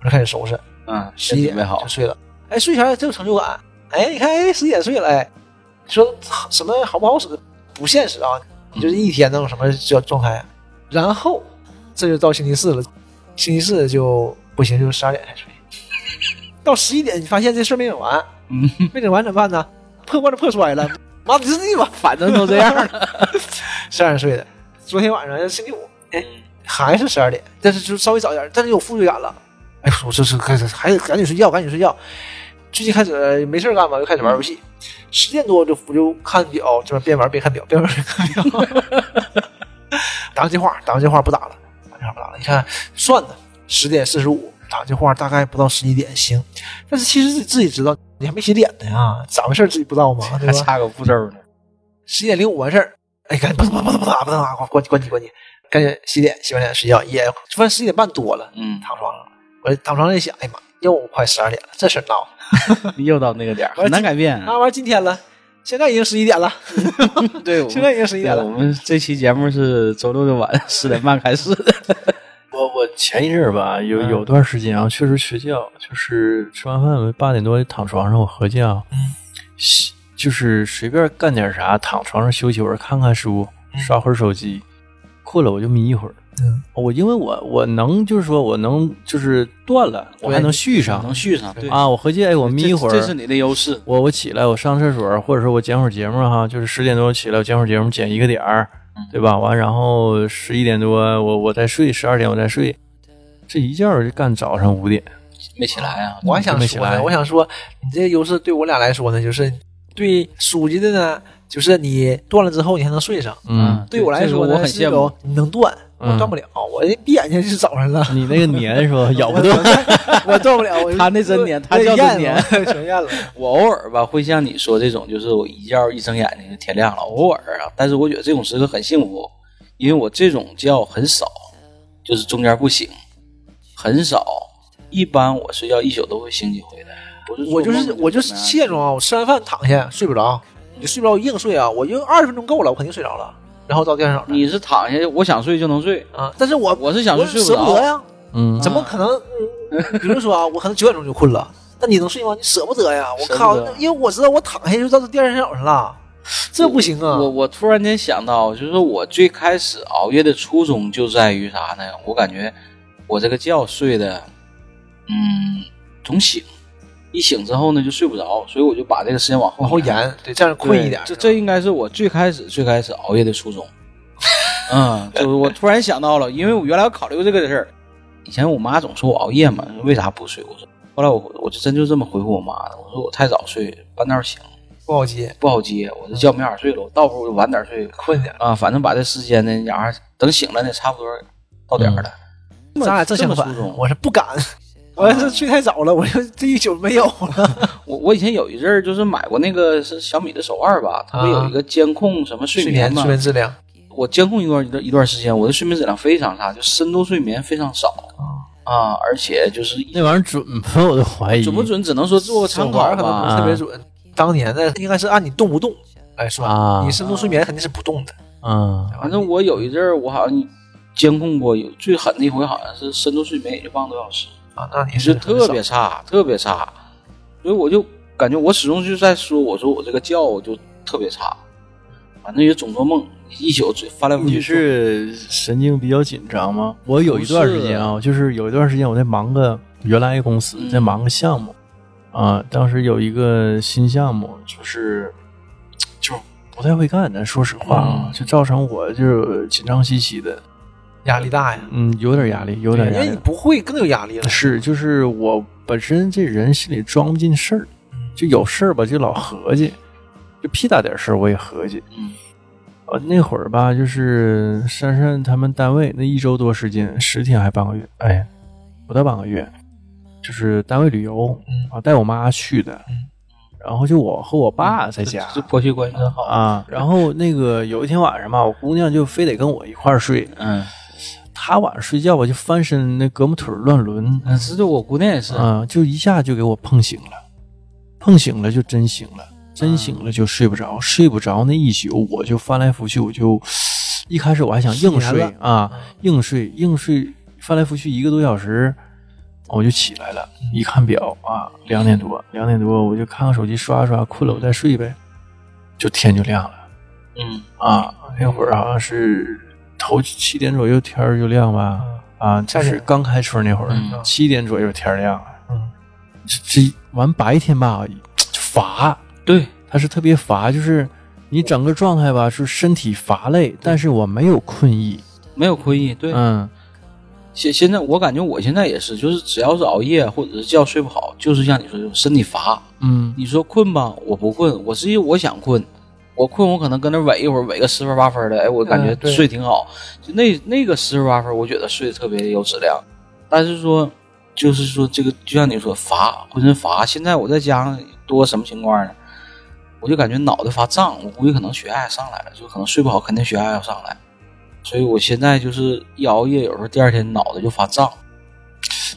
Speaker 2: 我就开始收拾，
Speaker 3: 嗯，
Speaker 2: 十一点
Speaker 3: 先准备好
Speaker 2: 就。睡了。哎，睡前真有成就感。哎，你看，哎，十一点睡了，哎，你说什么好不好使？不现实啊！你就是一天那种什么叫状态啊？然后这就到星期四了，星期四就不行，就十二点才睡。到十一点，你发现这事儿没整完，
Speaker 3: 嗯，
Speaker 2: 没整完怎么办呢？破罐子破摔了，妈你这吧，
Speaker 3: 反正都这样了。
Speaker 2: 十二点睡的。昨天晚上星期五，哎，还是十二点，但是就稍微早一点，但是有负罪感了。哎，我这是开始还得赶紧睡觉，赶紧睡觉。最近开始没事干嘛，就开始玩游戏。十点多就我就看表，这边边玩边看表，边玩边看表。<laughs> 打个电话，打个电话不打了，打电话不打了。你看算的，十点四十五打个电话，大概不到十一点行。但是其实自己知道，你还没洗脸呢呀，咋回事自己不知道吗？对吧？
Speaker 3: 还差个步骤呢。
Speaker 2: 十一点零五完事儿，哎，赶紧不打不打不打不打，关关关机关机，赶紧洗脸，洗完脸睡觉，也反正十一点半多了，
Speaker 3: 嗯，
Speaker 2: 躺床上，我躺床上一想，哎呀妈，又快十二点了，这事儿闹。<laughs>
Speaker 3: 又到那个点儿，<laughs> 很难改变。
Speaker 2: 啊，完今天了，现在已经十一点了，<laughs>
Speaker 3: 对，
Speaker 2: 现在已经十一点
Speaker 3: 了我。们这期节目是周六的晚十点半开始的。
Speaker 1: 我我前一阵儿吧，有
Speaker 3: 嗯
Speaker 1: 有段时间啊，确实睡觉，就是吃完饭我八点多躺床上，我合计啊，
Speaker 2: 嗯
Speaker 1: 洗就是随便干点啥，躺床上休息会儿，看看书，刷会儿手机，困了我就眯一会儿。
Speaker 2: 嗯，
Speaker 1: 我因为我我能就是说我能就是断了，我还能续上
Speaker 3: 能续上。对，
Speaker 1: 啊。我合计哎，我眯一会儿，
Speaker 3: 这这是你的优势。
Speaker 1: 我我起来，我上厕所，或者说我剪会儿节目哈，就是十点多起来，我剪会儿节目，剪一个点儿，对吧？完，然后十一点多我我再睡，十二点我再睡，这一觉就干早上五点。
Speaker 3: 没起来啊？
Speaker 2: 我还想
Speaker 1: 起来
Speaker 2: 说呢，我想说，你这个优势对我俩来说呢，就是对书记的呢，就是你断了之后你还能睡上。
Speaker 1: 嗯，
Speaker 2: 对我来说呢，
Speaker 3: 这个我很
Speaker 2: 是那种
Speaker 3: 羡慕。
Speaker 2: 你能断，我
Speaker 1: 嗯
Speaker 2: 断不了，我一闭眼睛就是早上了。
Speaker 1: 你那个粘是吧？<laughs> 咬不动。
Speaker 2: 我断不了，我 <laughs>
Speaker 3: 他那真黏他
Speaker 2: 我
Speaker 3: 叫真
Speaker 2: 咽了 <laughs> 全咽了。
Speaker 3: 我偶尔吧会像你说这种，就是我一觉一睁眼睛就天亮了，偶尔啊。但是我觉得这种时刻很幸福，因为我这种觉很少，就是中间不醒，很少。一般我睡觉一宿都会醒几回的，
Speaker 2: 我就是我就是
Speaker 3: 怎么样
Speaker 2: 现状啊，我吃完饭躺下睡不着，你睡不着我硬睡啊，我就二十分钟够了，我肯定睡着了，然后到第二天早上
Speaker 3: 你是躺下，我想睡就能睡，
Speaker 2: 啊，但是我
Speaker 3: 我是想睡睡不着。
Speaker 2: 舍不得呀，
Speaker 1: 嗯，
Speaker 2: 怎么可能？嗯比如说啊，我可能九点钟就困了，那你能睡吗？你舍不得呀！我靠，因为我知道我躺下就到第二天早上了，这不行啊！
Speaker 3: 我我突然间想到，就是我最开始熬夜的初衷就在于啥呢？我感觉我这个觉睡的，嗯，总醒，一醒之后呢就睡不着，所以我就把这个时间往后
Speaker 2: 往后延，对，这样困一点。
Speaker 3: 这这应该是我最开始最开始熬夜的初衷。<laughs> 嗯，就是我突然想到了，因为我原来我考虑过这个事儿。以前我妈总说我熬夜嘛，为啥不睡？我说，后来我我就真就这么回复我妈的，我说我太早睡，半道醒，
Speaker 2: 不好接，
Speaker 3: 不好接，我这觉没法睡了，我倒不如晚点睡
Speaker 2: 困点。
Speaker 3: 啊，反正把这时间呢，然后等醒了呢，差不多到点儿了。
Speaker 2: 咱俩正相反
Speaker 3: 这么初衷，
Speaker 2: 我是不敢，我要是睡太早了，我就这一宿没有了。<laughs>
Speaker 3: 我我以前有一阵儿就是买过那个是小米的手腕吧，它不有一个监控什么睡
Speaker 2: 睡眠
Speaker 3: 眠嘛
Speaker 2: 睡，眠质量，
Speaker 3: 我监控一段一段一段时间，我的睡眠质量非常差，就深度睡眠非常少。啊，而且就是
Speaker 1: 那玩意儿准吗？<laughs> 我都怀疑
Speaker 3: 准不准，只能说做个参考
Speaker 2: 可能不是
Speaker 3: 吧。
Speaker 2: 特别准。当年的应该是按你动不动来算，
Speaker 1: 啊
Speaker 2: 你深度睡眠肯定是不动的。
Speaker 1: 嗯
Speaker 3: 反正我有一阵儿，我好像监控过，有最狠的一回，好像是深度睡眠也就半个多小时，
Speaker 2: 啊，那你是
Speaker 3: 是特别差，特别差。所以我就感觉我始终就在说，我说我这个觉我就特别差，反正也总做梦，一宿嘴翻来覆去。
Speaker 1: 你是神经比较紧张吗？我有一段时间啊，就是有一段时间我在忙个原来公司
Speaker 3: 嗯
Speaker 1: 在忙个项目啊，当时有一个新项目，就是就不太会干的，说实话啊，
Speaker 3: 嗯
Speaker 1: 就造成我就是紧张兮兮的，
Speaker 2: 压力大呀，
Speaker 1: 嗯，有点压力，有点压力。
Speaker 2: 因为你。不会更有压力了。
Speaker 1: 是，就是我本身这人心里装不进事儿，就有事儿吧就老合计，就屁大点事儿我也合计。
Speaker 3: 嗯。
Speaker 1: 呃，那会儿吧，就是珊珊他们单位那一周多时间，十天还半个月，哎，不到半个月，就是单位旅游
Speaker 2: 嗯。
Speaker 1: 啊，带我妈去的，然后就我和我爸在家。
Speaker 3: 这婆媳关系真好。
Speaker 1: 啊，然后那个有一天晚上吧，我姑娘就非得跟我一块儿睡，
Speaker 3: 嗯，
Speaker 1: 她晚上睡觉吧就翻身那胳膊腿乱抡，
Speaker 3: 嗯，这就我姑娘也是，
Speaker 1: 啊，就一下就给我碰醒了，碰醒了就真醒了，真醒了就睡不着，睡不着那一宿我就翻来覆去，我就一开始我还想硬睡啊，硬睡硬睡，翻来覆去一个多小时，我就起来了，一看表啊，两点多，两点多我就看看手机刷刷，困了我再睡呗，就天就亮了。
Speaker 3: 嗯。
Speaker 1: 啊，那会儿好像是头七点左右天儿就亮吧。啊，就是刚开春那会儿，
Speaker 3: 嗯
Speaker 1: 七点左右天亮了。
Speaker 2: 嗯，
Speaker 1: 这这完白天吧，乏，
Speaker 3: 对，
Speaker 1: 它是特别乏，就是你整个状态吧，是身体乏累，但是我没有困意。
Speaker 3: 没有困意，对。
Speaker 1: 嗯
Speaker 3: 现现在我感觉我现在也是，就是只要是熬夜或者是觉睡不好，就是像你说的身体乏。
Speaker 1: 嗯
Speaker 3: 你说困吧，我不困，我是因为我想困，我困我可能跟那萎一会儿，萎个十分八分的，哎，我感觉睡挺好。就那那个十分八分，我觉得睡得特别有质量。但是说，就是说这个，就像你说乏，浑身乏。现在我在家上多什么情况呢？我就感觉脑袋发胀，我估计可能血压也上来了，就可能睡不好，肯定血压要上来。所以我现在就是一熬夜，有时候第二天脑袋就发胀。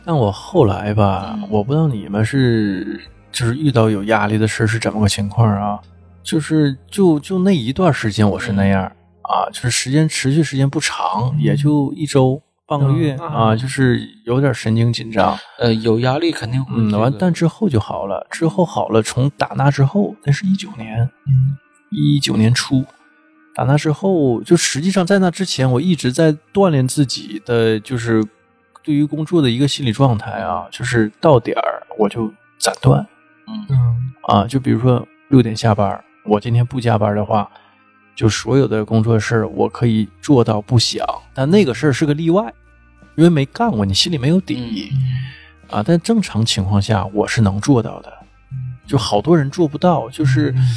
Speaker 1: 但我后来吧，
Speaker 3: 嗯
Speaker 1: 我不知道你们是就是遇到有压力的事是怎么个情况啊？就是就就那一段时间我是那样、啊，就是时间持续时间不长，也就一周半个月、
Speaker 2: 嗯。
Speaker 1: 啊，就是有点神经紧张。
Speaker 3: 呃，有压力肯定会、
Speaker 1: 嗯，完，
Speaker 3: 这个
Speaker 1: 但之后就好了。之后好了，从打那之后，那是一九年，
Speaker 2: 嗯。
Speaker 1: 一九年初，打那之后，就实际上在那之前，我一直在锻炼自己的，就是对于工作的一个心理状态啊，就是到点儿我就斩断
Speaker 3: 嗯。
Speaker 2: 嗯。
Speaker 1: 啊，就比如说六点下班，我今天不加班的话，就所有的工作事儿我可以做到不想，但那个事儿是个例外，因为没干过，你心里没有底。啊，但正常情况下我是能做到的，就好多人做不到。就是
Speaker 2: 嗯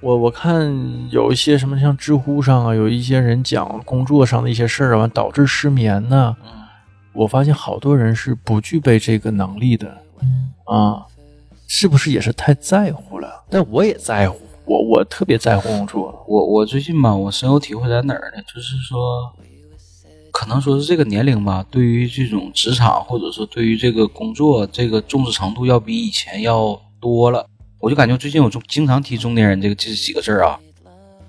Speaker 1: 我我看有一些什么像知乎上啊，有一些人讲工作上的一些事儿啊，完导致失眠呢、
Speaker 3: 嗯
Speaker 1: 我发现好多人是不具备这个能力的啊，是不是也是太在乎了？但我也在乎，我我特别在乎工作。
Speaker 3: 我我最近吧，我深有体会在哪儿呢？就是说，可能说是这个年龄吧，对于这种职场或者说对于这个工作这个重视程度要比以前要多了。我就感觉最近我中经常提中年人这个这几个字儿啊，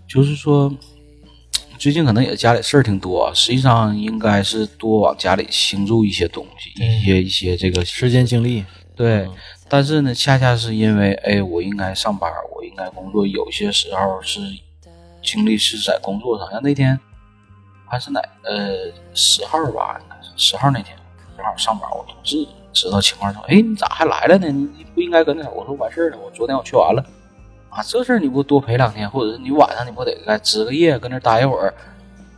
Speaker 3: 就是说，最近可能也家里事儿挺多，实际上应该是多往家里倾注一些东西，一些一些这个
Speaker 1: 时间精力，
Speaker 3: 对，但是呢，恰恰是因为，哎，我应该上班，我应该工作，有些时候是精力是在工作上。像那天还是哪呃十号吧，十号那天，正好上班，我同事知道情况说，哎，你咋还来了呢？你不应该搁那。我说完事儿了，我昨天我去完了。啊，这事儿你不多陪两天，或者是你晚上你不得该值个夜，搁那待一会儿？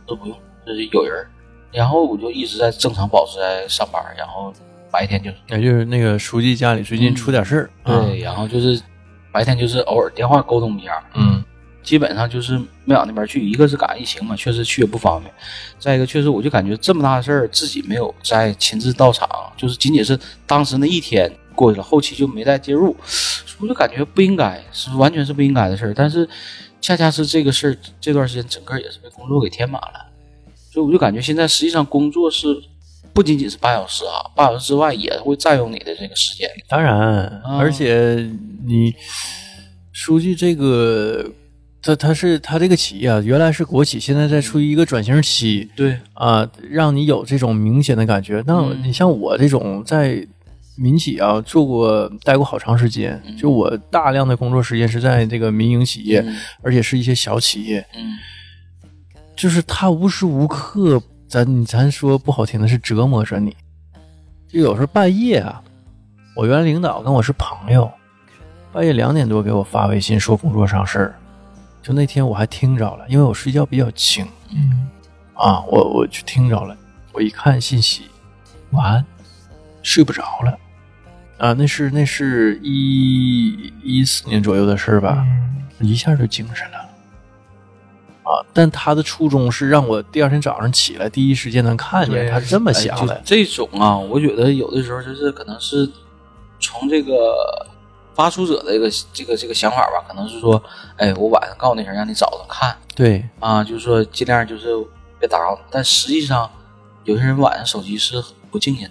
Speaker 3: 都不用，就是有人。然后我就一直在正常保持在上班，然后白天就是。
Speaker 1: 也就是那个书记家里最近出点事儿、啊。
Speaker 3: 对，然后就是白天就是偶尔电话沟通一下，
Speaker 1: 嗯。
Speaker 3: 基本上就是没往那边去。一个是赶上疫情嘛，确实去也不方便；再一个，确实我就感觉这么大的事儿，自己没有再亲自到场，就是仅仅是当时那一天过去了，后期就没再介入，我就感觉不应该，是完全是不应该的事儿。但是恰恰是这个事儿，这段时间整个也是被工作给填满了，所以我就感觉现在实际上工作是不仅仅是八小时啊，八小时之外也会占用你的这个时间。
Speaker 1: 当然，
Speaker 3: 啊
Speaker 1: 而且你书记这个，他他是他这个企业啊，原来是国企，现在在处于一个转型期
Speaker 3: 对，
Speaker 1: 啊，让你有这种明显的感觉。那
Speaker 3: 嗯
Speaker 1: 你像我这种在民企啊做过待过好长时间，就我大量的工作时间是在这个民营企业，
Speaker 3: 嗯。
Speaker 1: 而且是一些小企业，
Speaker 3: 嗯。
Speaker 1: 就是他无时无刻，咱咱说不好听的是折磨着你。就有时候半夜啊，我原来领导跟我是朋友，半夜两点多给我发微信说工作上事儿，就那天我还听着了，因为我睡觉比较轻
Speaker 2: 嗯，
Speaker 1: 啊，我我就听着了，我一看信息，晚安，睡不着了。啊，那是那是一一四年左右的事儿吧，
Speaker 2: 嗯
Speaker 1: 一下就精神了。啊！但他的初衷是让我第二天早上起来第一时间能看见，他是这么想的。
Speaker 3: 这种啊，我觉得有的时候就是可能是从这个发出者的这个这个这个想法吧，可能是说，哎，我晚上告诉你让你早上看
Speaker 1: 对，
Speaker 3: 啊，就是说尽量就是别打扰你。但实际上，有些人晚上手机是不静音的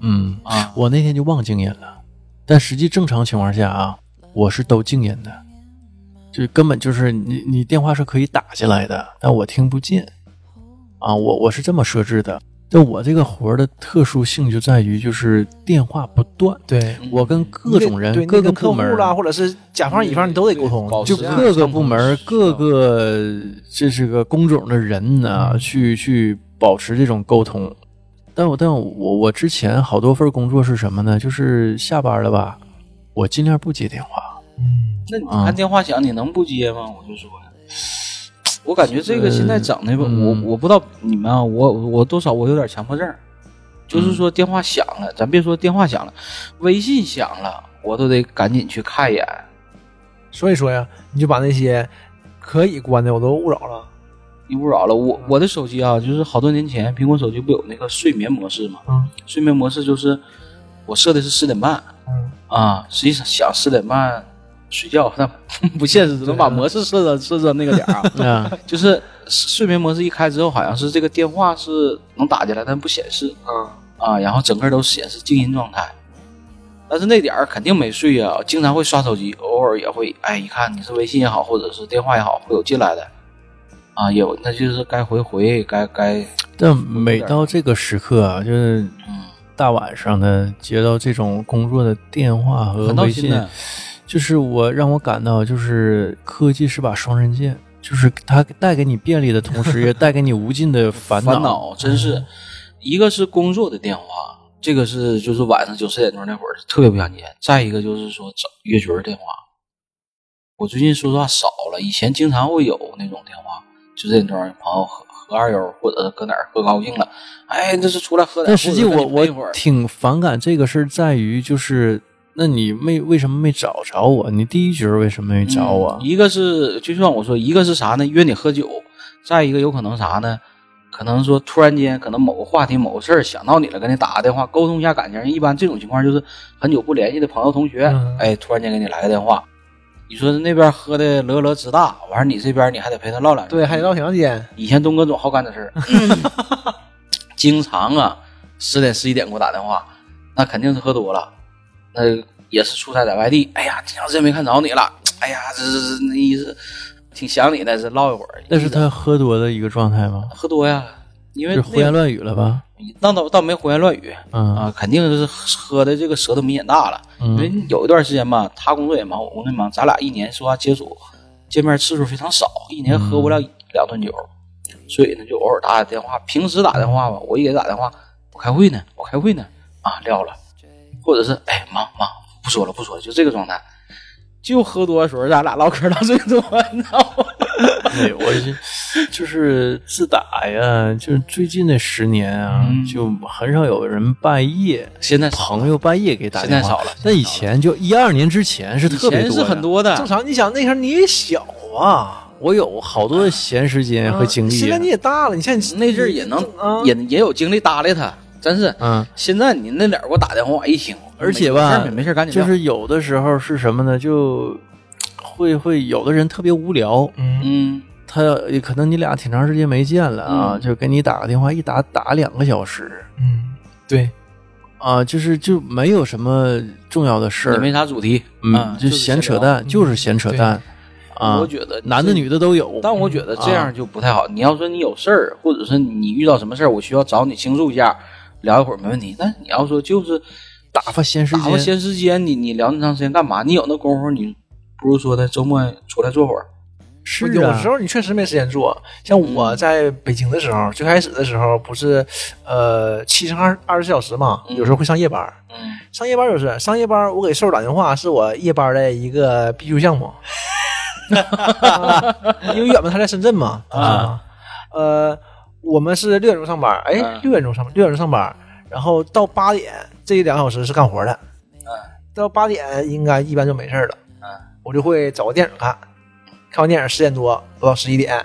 Speaker 1: 嗯，
Speaker 3: 啊。
Speaker 1: 我那天就忘静音了，但实际正常情况下啊，我是都静音的，就根本就是你你电话是可以打进来的，但我听不见啊，我我是这么设置的。但我这个活儿的特殊性就在于，就是电话不断，
Speaker 2: 对，
Speaker 1: 我跟各种人、各个部门
Speaker 2: 啦，或者是甲方乙方，你都得沟通，
Speaker 1: 就各个部门、
Speaker 3: 是
Speaker 1: 各个这是个工种的人呢，
Speaker 2: 嗯
Speaker 1: 去去保持这种沟通。但我但我我之前好多份工作是什么呢？就是下班了吧，我尽量不接电话。
Speaker 2: 嗯，
Speaker 3: 那你看电话响，你能不接吗？我就说呀，我感觉这个现在整的吧，
Speaker 1: 嗯
Speaker 3: 我我不知道你们啊，我我多少我有点强迫症，就是说电话响了，咱别说电话响了，微信响了，我都得赶紧去看一眼。
Speaker 2: 所以说呀，你就把那些可以关的我都勿扰了。
Speaker 3: 你勿扰了，我我的手机啊，就是好多年前苹果手机不有那个睡眠模式吗？
Speaker 2: 嗯
Speaker 3: 睡眠模式就是我设的是十点半
Speaker 2: 嗯，
Speaker 3: 啊，实际上想十点半睡觉，那不现实，只能把模式设到设到那个点儿啊。<laughs>
Speaker 1: 啊，<laughs>
Speaker 3: 就是睡眠模式一开之后，好像是这个电话是能打进来，但不显示
Speaker 2: 啊，
Speaker 3: 啊，然后整个都显示静音状态。但是那点儿肯定没睡呀、经常会刷手机，偶尔也会，哎，一看你是微信也好，或者是电话也好，会有进来的，啊，有那就是该回回，该该，
Speaker 1: 但每到这个时刻啊，就是
Speaker 3: 嗯，
Speaker 1: 大晚上的接到这种工作的电话和微信，就是我让我感到，就是科技是把双刃剑，就是它带给你便利的同时，<laughs> 也带给你无尽的烦恼。
Speaker 3: 烦恼真是，一个是工作的电话，这个是就是晚上九十点钟那会儿特别不想接，再一个就是说找约局儿电话，我最近说实话少了，以前经常会有那种电话，就这种朋友喝喝二幺，或者是搁哪儿喝高兴了，哎，这是出来喝点，
Speaker 1: 但实际我我挺反感这个事儿，在于就是，那你没为什么没找着我？你第一局为什么没找我？
Speaker 3: 嗯一个是就像我说，一个是啥呢？约你喝酒，再一个有可能啥呢？可能说突然间，可能某个话题、某个事儿想到你了，跟你打个电话，沟通一下感情。一般这种情况就是很久不联系的朋友、同学，
Speaker 2: 嗯
Speaker 3: 哎，突然间给你来个电话，你说那边喝的乐乐直大，完事儿你这边你还得陪他唠两句。
Speaker 2: 对，还得唠挺长时间。
Speaker 3: 以前东哥总好干这事儿，<laughs> 经常啊，十点十一点给我打电话，那肯定是喝多了，那也是出差在外地，哎呀，挺长时间没看着你了，哎呀，这这这那意思，挺想你的，是唠一会儿。
Speaker 1: 那是他喝多的一个状态吗？
Speaker 3: 喝多呀，因为
Speaker 1: 是胡言乱语了吧？
Speaker 3: 那倒倒没胡言乱语
Speaker 1: 嗯
Speaker 3: 啊，肯定是喝的这个舌头明显大了。因为
Speaker 1: 嗯
Speaker 3: 有一段时间吧，他工作也忙，我工作也忙，咱俩一年说话接触见面次数非常少，一年喝不了两顿酒，所以呢就偶尔打打电话。平时打电话吧，我一给他打电话，我开会呢，我开会呢，啊撂了，或者是哎忙忙不说了不说了，就这个状态。就喝多的时候，咱俩唠嗑唠最多，你知道吗？<laughs>
Speaker 1: 对，我是就是自打呀，就是最近的十年啊，
Speaker 3: 嗯
Speaker 1: 就很少有人半夜
Speaker 3: 现在
Speaker 1: 朋友半夜给打电话，
Speaker 3: 现在少了
Speaker 1: 那以前就一二年之前是特别多的
Speaker 3: 很多的
Speaker 2: 正，常，你想那时候你也小啊，
Speaker 1: 我有好多闲时间和精力。啊
Speaker 2: 现在你也大了，你像你
Speaker 3: 那阵儿也能
Speaker 2: 啊
Speaker 3: 也也有精力搭理他，真是。
Speaker 1: 嗯，
Speaker 3: 现在你那脸儿给我打电话一听，
Speaker 1: 而且吧，
Speaker 3: 没事儿赶紧
Speaker 1: 就是有的时候是什么呢？就会会有的人特别无聊，
Speaker 2: 嗯。
Speaker 3: 嗯。
Speaker 1: 他可能你俩挺长时间没见了啊，
Speaker 3: 嗯。
Speaker 1: 就给你打个电话，一打打两个小时。
Speaker 2: 嗯，对，
Speaker 1: 啊，就是就没有什么重要的事儿，
Speaker 3: 也没啥主题，
Speaker 1: 嗯，
Speaker 3: 啊
Speaker 1: 就闲扯淡，
Speaker 2: 嗯
Speaker 1: 就是闲扯淡。啊。
Speaker 3: 我觉得
Speaker 1: 男的女的都有，
Speaker 3: 但我觉得这样就不太好。你要说你有事儿，或者是你遇到什么事儿，我需要找你倾诉一下，聊一会儿没问题。但你要说就是
Speaker 1: 打发闲时
Speaker 3: 打发
Speaker 1: 间，
Speaker 3: 闲时间，你你聊那么长时间干嘛？你有那功夫，你不如说的周末出来坐会儿。
Speaker 1: 是啊
Speaker 2: 有时，候你确实没时间做。像我在北京的时候，最开始的时候不是，呃，七乘二二十四小时嘛，有时候会上夜班。
Speaker 3: 嗯，
Speaker 2: 上夜班就是上夜班，我给瘦打电话是我夜班的一个必修项目。啊 <laughs> 因为远嘛，他在深圳嘛。
Speaker 1: 啊，
Speaker 2: 呃，我们是六点钟上班，哎
Speaker 3: 嗯，
Speaker 2: 六点钟上班，六点钟上班，然后到八点这两个小时是干活的。到八点应该一般就没事儿了。
Speaker 3: 嗯，
Speaker 2: 我就会找个电影看，看完电影十点多到十一点，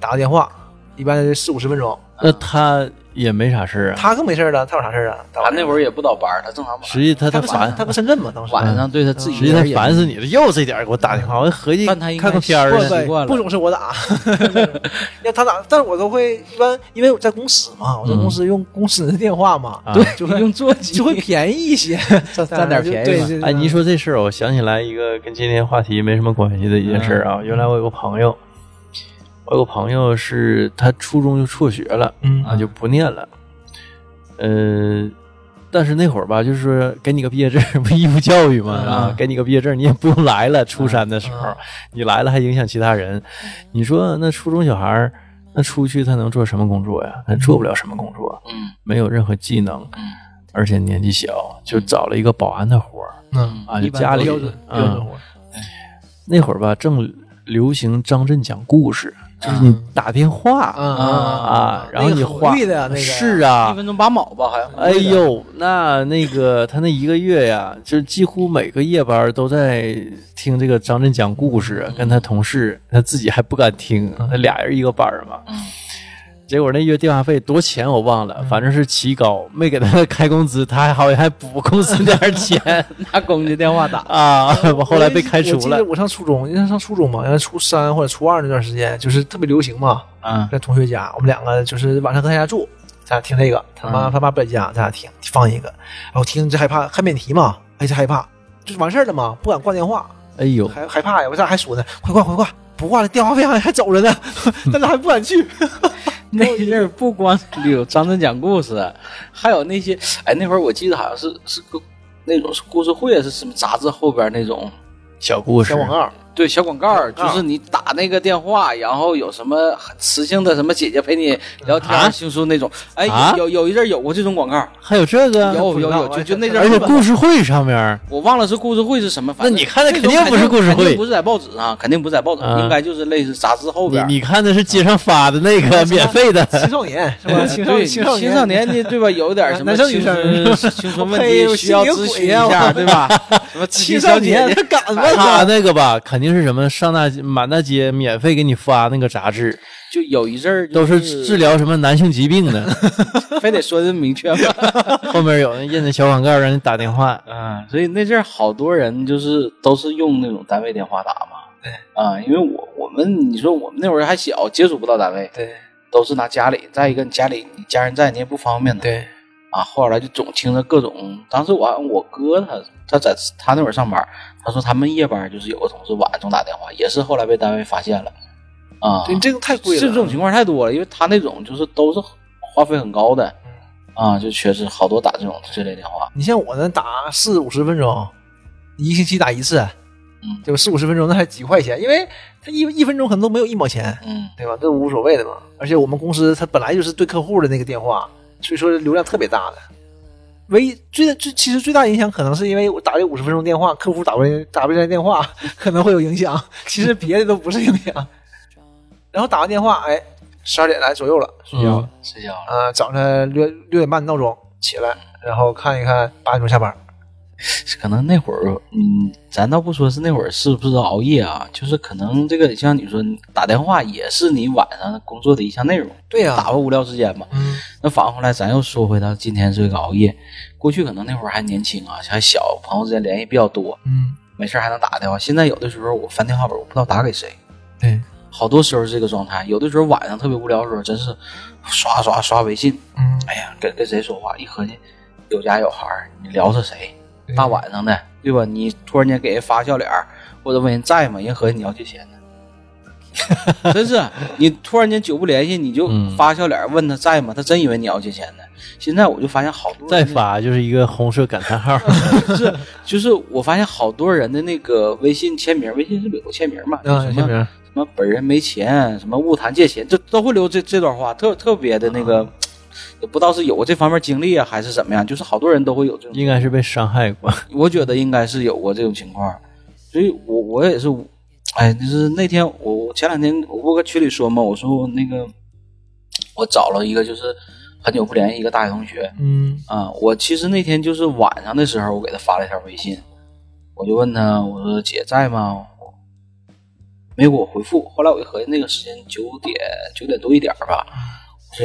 Speaker 2: 打个电话，一般是四五十分钟。
Speaker 1: 那他也没啥事儿啊。
Speaker 2: 他更没事儿了，他有啥事儿啊？
Speaker 3: 他那会儿也不倒班儿，他正常班。
Speaker 1: 实际他
Speaker 2: 他
Speaker 1: 他烦，
Speaker 2: 他不深圳嘛，当时。
Speaker 3: 晚上对他自己
Speaker 1: 实际他烦死你了，又这点给我打电话，我合计
Speaker 3: 但他应该
Speaker 1: 看个片儿
Speaker 3: 了。
Speaker 2: 不不总是我打，<laughs> 要他打，但是我都会一般，因为我在公司嘛，我在公司用公司的电话嘛，
Speaker 1: 啊。
Speaker 2: 对，就会
Speaker 3: 用座机。
Speaker 2: 就会便宜一些，占 <laughs>
Speaker 3: 占点便宜嘛。
Speaker 2: 对对，对
Speaker 1: 哎，你一说这事儿，我想起来一个跟今天话题没什么关系的一件事啊。原来我有个朋友，我有个朋友是他初中就辍学了，
Speaker 2: 嗯
Speaker 1: 啊，就不念了。呃，但是那会儿吧，就是说给你个毕业证，不义务教育嘛啊，给你个毕业证，你也不用来了。初三的时候，你来了还影响其他人。你说那初中小孩儿，那出去他能做什么工作呀？他做不了什么工作，
Speaker 3: 嗯
Speaker 1: 没有任何技能，
Speaker 3: 嗯
Speaker 1: 而且年纪小，就找了一个保安的活儿
Speaker 2: 嗯，
Speaker 1: 啊，就家里
Speaker 2: 标准标准活儿，
Speaker 1: 那会儿吧，正流行张震讲故事，就是你打电话
Speaker 2: 啊
Speaker 1: 啊，然后你花
Speaker 2: 的呀那个。
Speaker 1: 是啊。
Speaker 3: 一，分钟八毛吧，好像。
Speaker 1: 哎呦，那那个他那一个月呀，就几乎每个夜班都在听这个张震讲故事，跟他同事，他自己还不敢听，他俩人一个班嘛。
Speaker 3: 嗯
Speaker 1: 结果那月电话费多钱我忘了，反正是奇高，没给他开工资，他还好像还补公司点儿钱。<laughs>
Speaker 3: 拿公家电话打。
Speaker 1: 啊！我后来被开除了。
Speaker 2: 我记得。我上初中，因为上初中嘛，因为初三或者初二那段时间，就是特别流行嘛，
Speaker 3: 嗯。
Speaker 2: 在同学家，我们两个就是晚上搁他家住，咱俩听这个，他妈、
Speaker 3: 嗯。
Speaker 2: 他妈不在家，咱俩听放一个，然后听这害怕，看免提嘛，哎这害怕，就是完事儿了嘛，不敢挂电话，
Speaker 1: 哎呦，
Speaker 2: 还害怕呀，我这还说呢，快挂快挂，不挂了电话费还还走着呢，<laughs> 但是还不敢去，<laughs>
Speaker 3: 那阵儿不光 <laughs> 有张震讲故事，还有那些哎，那会儿我记得好像是是个那种是故事会，是什么杂志后边那种
Speaker 1: 小故事
Speaker 2: 小广告，
Speaker 3: 对小广告儿，就是你打那个电话，然后有什么很磁性的什么姐姐陪你聊天
Speaker 1: 啊
Speaker 3: 儿、倾诉那种。哎，
Speaker 1: 啊
Speaker 3: 有有一阵儿有过这种广告，
Speaker 1: 还有这个，
Speaker 3: 有有有，就就那阵儿
Speaker 1: 而且故事会上面，
Speaker 3: 我忘了是故事会是什么，反正
Speaker 1: 那你看的肯定不是故事会
Speaker 3: 不是在报纸上，肯定不是在报纸应该就是类似杂志后
Speaker 1: 你
Speaker 3: 边儿。
Speaker 1: 你看的是街上发的那个免费的，
Speaker 2: 青少年是吧？青少
Speaker 3: 对
Speaker 2: 青少
Speaker 3: 青少年的对吧？有点什么青
Speaker 2: 男生女生
Speaker 3: 春青春问题需要咨询一下，对吧？什么 <laughs>
Speaker 2: 青少年他敢问？
Speaker 1: 他那个吧，肯定是什么上大街满大街免费给你发那个杂志，
Speaker 3: 就有一阵儿
Speaker 1: 都
Speaker 3: 是
Speaker 1: 是治疗什么男性疾病的，<laughs>
Speaker 3: 非得说的明确吗？<laughs>
Speaker 1: 后面有人印的小广告让你打电话。
Speaker 3: 啊，所以那阵儿好多人就是都是用那种单位电话打嘛。
Speaker 2: 对
Speaker 3: 啊，因为我我们你说我们那会儿还小，接触不到单位，
Speaker 2: 对
Speaker 3: 都是拿家里。再一个，你家里你家人在，你也不方便的。
Speaker 2: 对，
Speaker 3: 啊，后来就总听着各种。当时我我哥他他在他那会儿上班，他说他们夜班就是有个同事晚上总打电话，也是后来被单位发现了。啊，
Speaker 2: 对，这个太贵了，
Speaker 3: 这种情况太多了，因为他那种就是都是花费很高的，啊，就确实好多打这种这类电话。
Speaker 2: 你像我那打四五十分钟，一星期打一次，
Speaker 3: 嗯
Speaker 2: 对吧？四五十分钟那还几块钱，因为他一一分钟可能都没有一毛钱，
Speaker 3: 嗯
Speaker 2: 对吧？这无所谓的嘛。而且我们公司他本来就是对客户的那个电话，所以说流量特别大的。唯一最最其实最大影响可能是因为我打这五十分钟电话，客户打不来打不进来电话，可能会有影响。其实别的都不是影响。然后打完电话，哎，十二点来左右了，睡觉了。
Speaker 1: 嗯
Speaker 3: 睡觉了。
Speaker 2: 啊、早上六六点半闹钟起来，然后看一看八点钟下班。
Speaker 3: 可能那会儿，嗯，咱倒不说是那会儿是不是熬夜啊，就是可能这个像你说打电话也是你晚上工作的一项内容，
Speaker 2: 对呀、
Speaker 3: 打发无聊时间嘛。
Speaker 2: 嗯，
Speaker 3: 那反过来，咱又说回到今天这个熬夜，过去可能那会儿还年轻啊，还小，朋友之间联系比较多，
Speaker 2: 嗯，
Speaker 3: 没事儿还能打个电话。现在有的时候我翻电话本，我不知道打给谁，
Speaker 2: 对，
Speaker 3: 好多时候是这个状态。有的时候晚上特别无聊的时候，真是刷刷刷微信，
Speaker 2: 嗯，
Speaker 3: 哎呀，跟跟谁说话？一合计有家有孩儿，你聊是谁？
Speaker 2: 对
Speaker 3: 大晚上的，对吧？你突然间给人发笑脸儿，或者问人在吗？人合计你要借钱呢。<laughs> 真是，你突然间久不联系，你就
Speaker 1: 嗯
Speaker 3: 发笑脸儿问他在吗？他真以为你要借钱呢。现在我就发现好多
Speaker 1: 再发就是一个红色感叹号。<laughs>
Speaker 3: 是，就是我发现好多人的那个微信签名，微信是不是有个签名嘛？
Speaker 2: 啊，
Speaker 3: 什么
Speaker 2: 签名，
Speaker 3: 什么本人没钱，什么勿谈借钱，这都会留这这段话，特特别的那个，也不知道是有过这方面经历啊，还是怎么样，就是好多人都会有这种，
Speaker 1: 应该是被伤害过。<laughs>
Speaker 3: 我觉得应该是有过这种情况，所以我我也是，哎，就是那天我我前两天我不搁群里说嘛，我说我那个我找了一个就是很久不联系一个大学同学，
Speaker 2: 嗯
Speaker 3: 啊，我其实那天就是晚上的时候，我给他发了一条微信，我就问他，我说姐在吗？没给我回复。后来我一合计，那个时间九点九点多一点吧，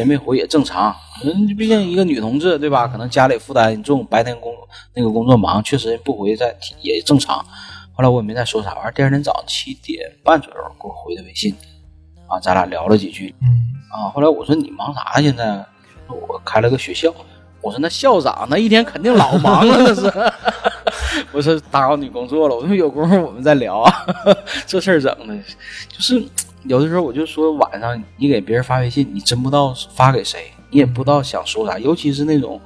Speaker 3: 没回也正常。嗯，毕竟一个女同志对吧？可能家里负担重，白天工那个工作忙，确实不回在也正常。后来我也没再说啥玩意儿。第二天早上七点半左右给我回的微信，啊，咱俩聊了几句，
Speaker 2: 嗯，
Speaker 3: 啊，后来我说你忙啥现在？我开了个学校。我说那校长那一天肯定老忙了，<laughs> 那是。<laughs> 我说打扰你工作了，我说有功夫我们再聊啊。<laughs> 这事儿整的，就是有的时候我就说晚上你给别人发微信，你真不知道发给谁，你也不知道想说啥，尤其是那种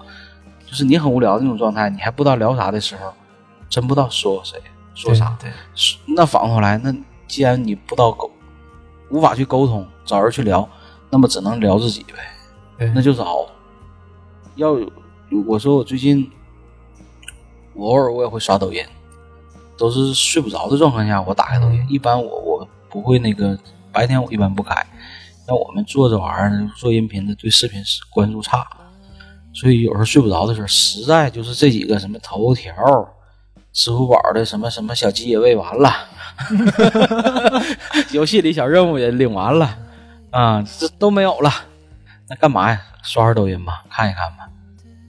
Speaker 3: 就是你很无聊的那种状态，你还不知道聊啥的时候，真不知道说谁说啥。
Speaker 2: 对，
Speaker 3: 那反过来，那既然你不知道沟，无法去沟通，找人去聊，那么只能聊自己呗，
Speaker 2: 对
Speaker 3: 那就是熬。要有，我说我最近，我偶尔我也会刷抖音，都是睡不着的状况下我打开抖音。一般我我不会那个白天我一般不开，那我们做这玩意儿做音频的对视频是关注差，所以有时候睡不着的时候，实在就是这几个什么头条、支付宝的什么什么小鸡也喂完了，<laughs> 游戏里小任务也领完了，啊，这都没有了，那干嘛呀？刷刷抖音吧，看一看吧。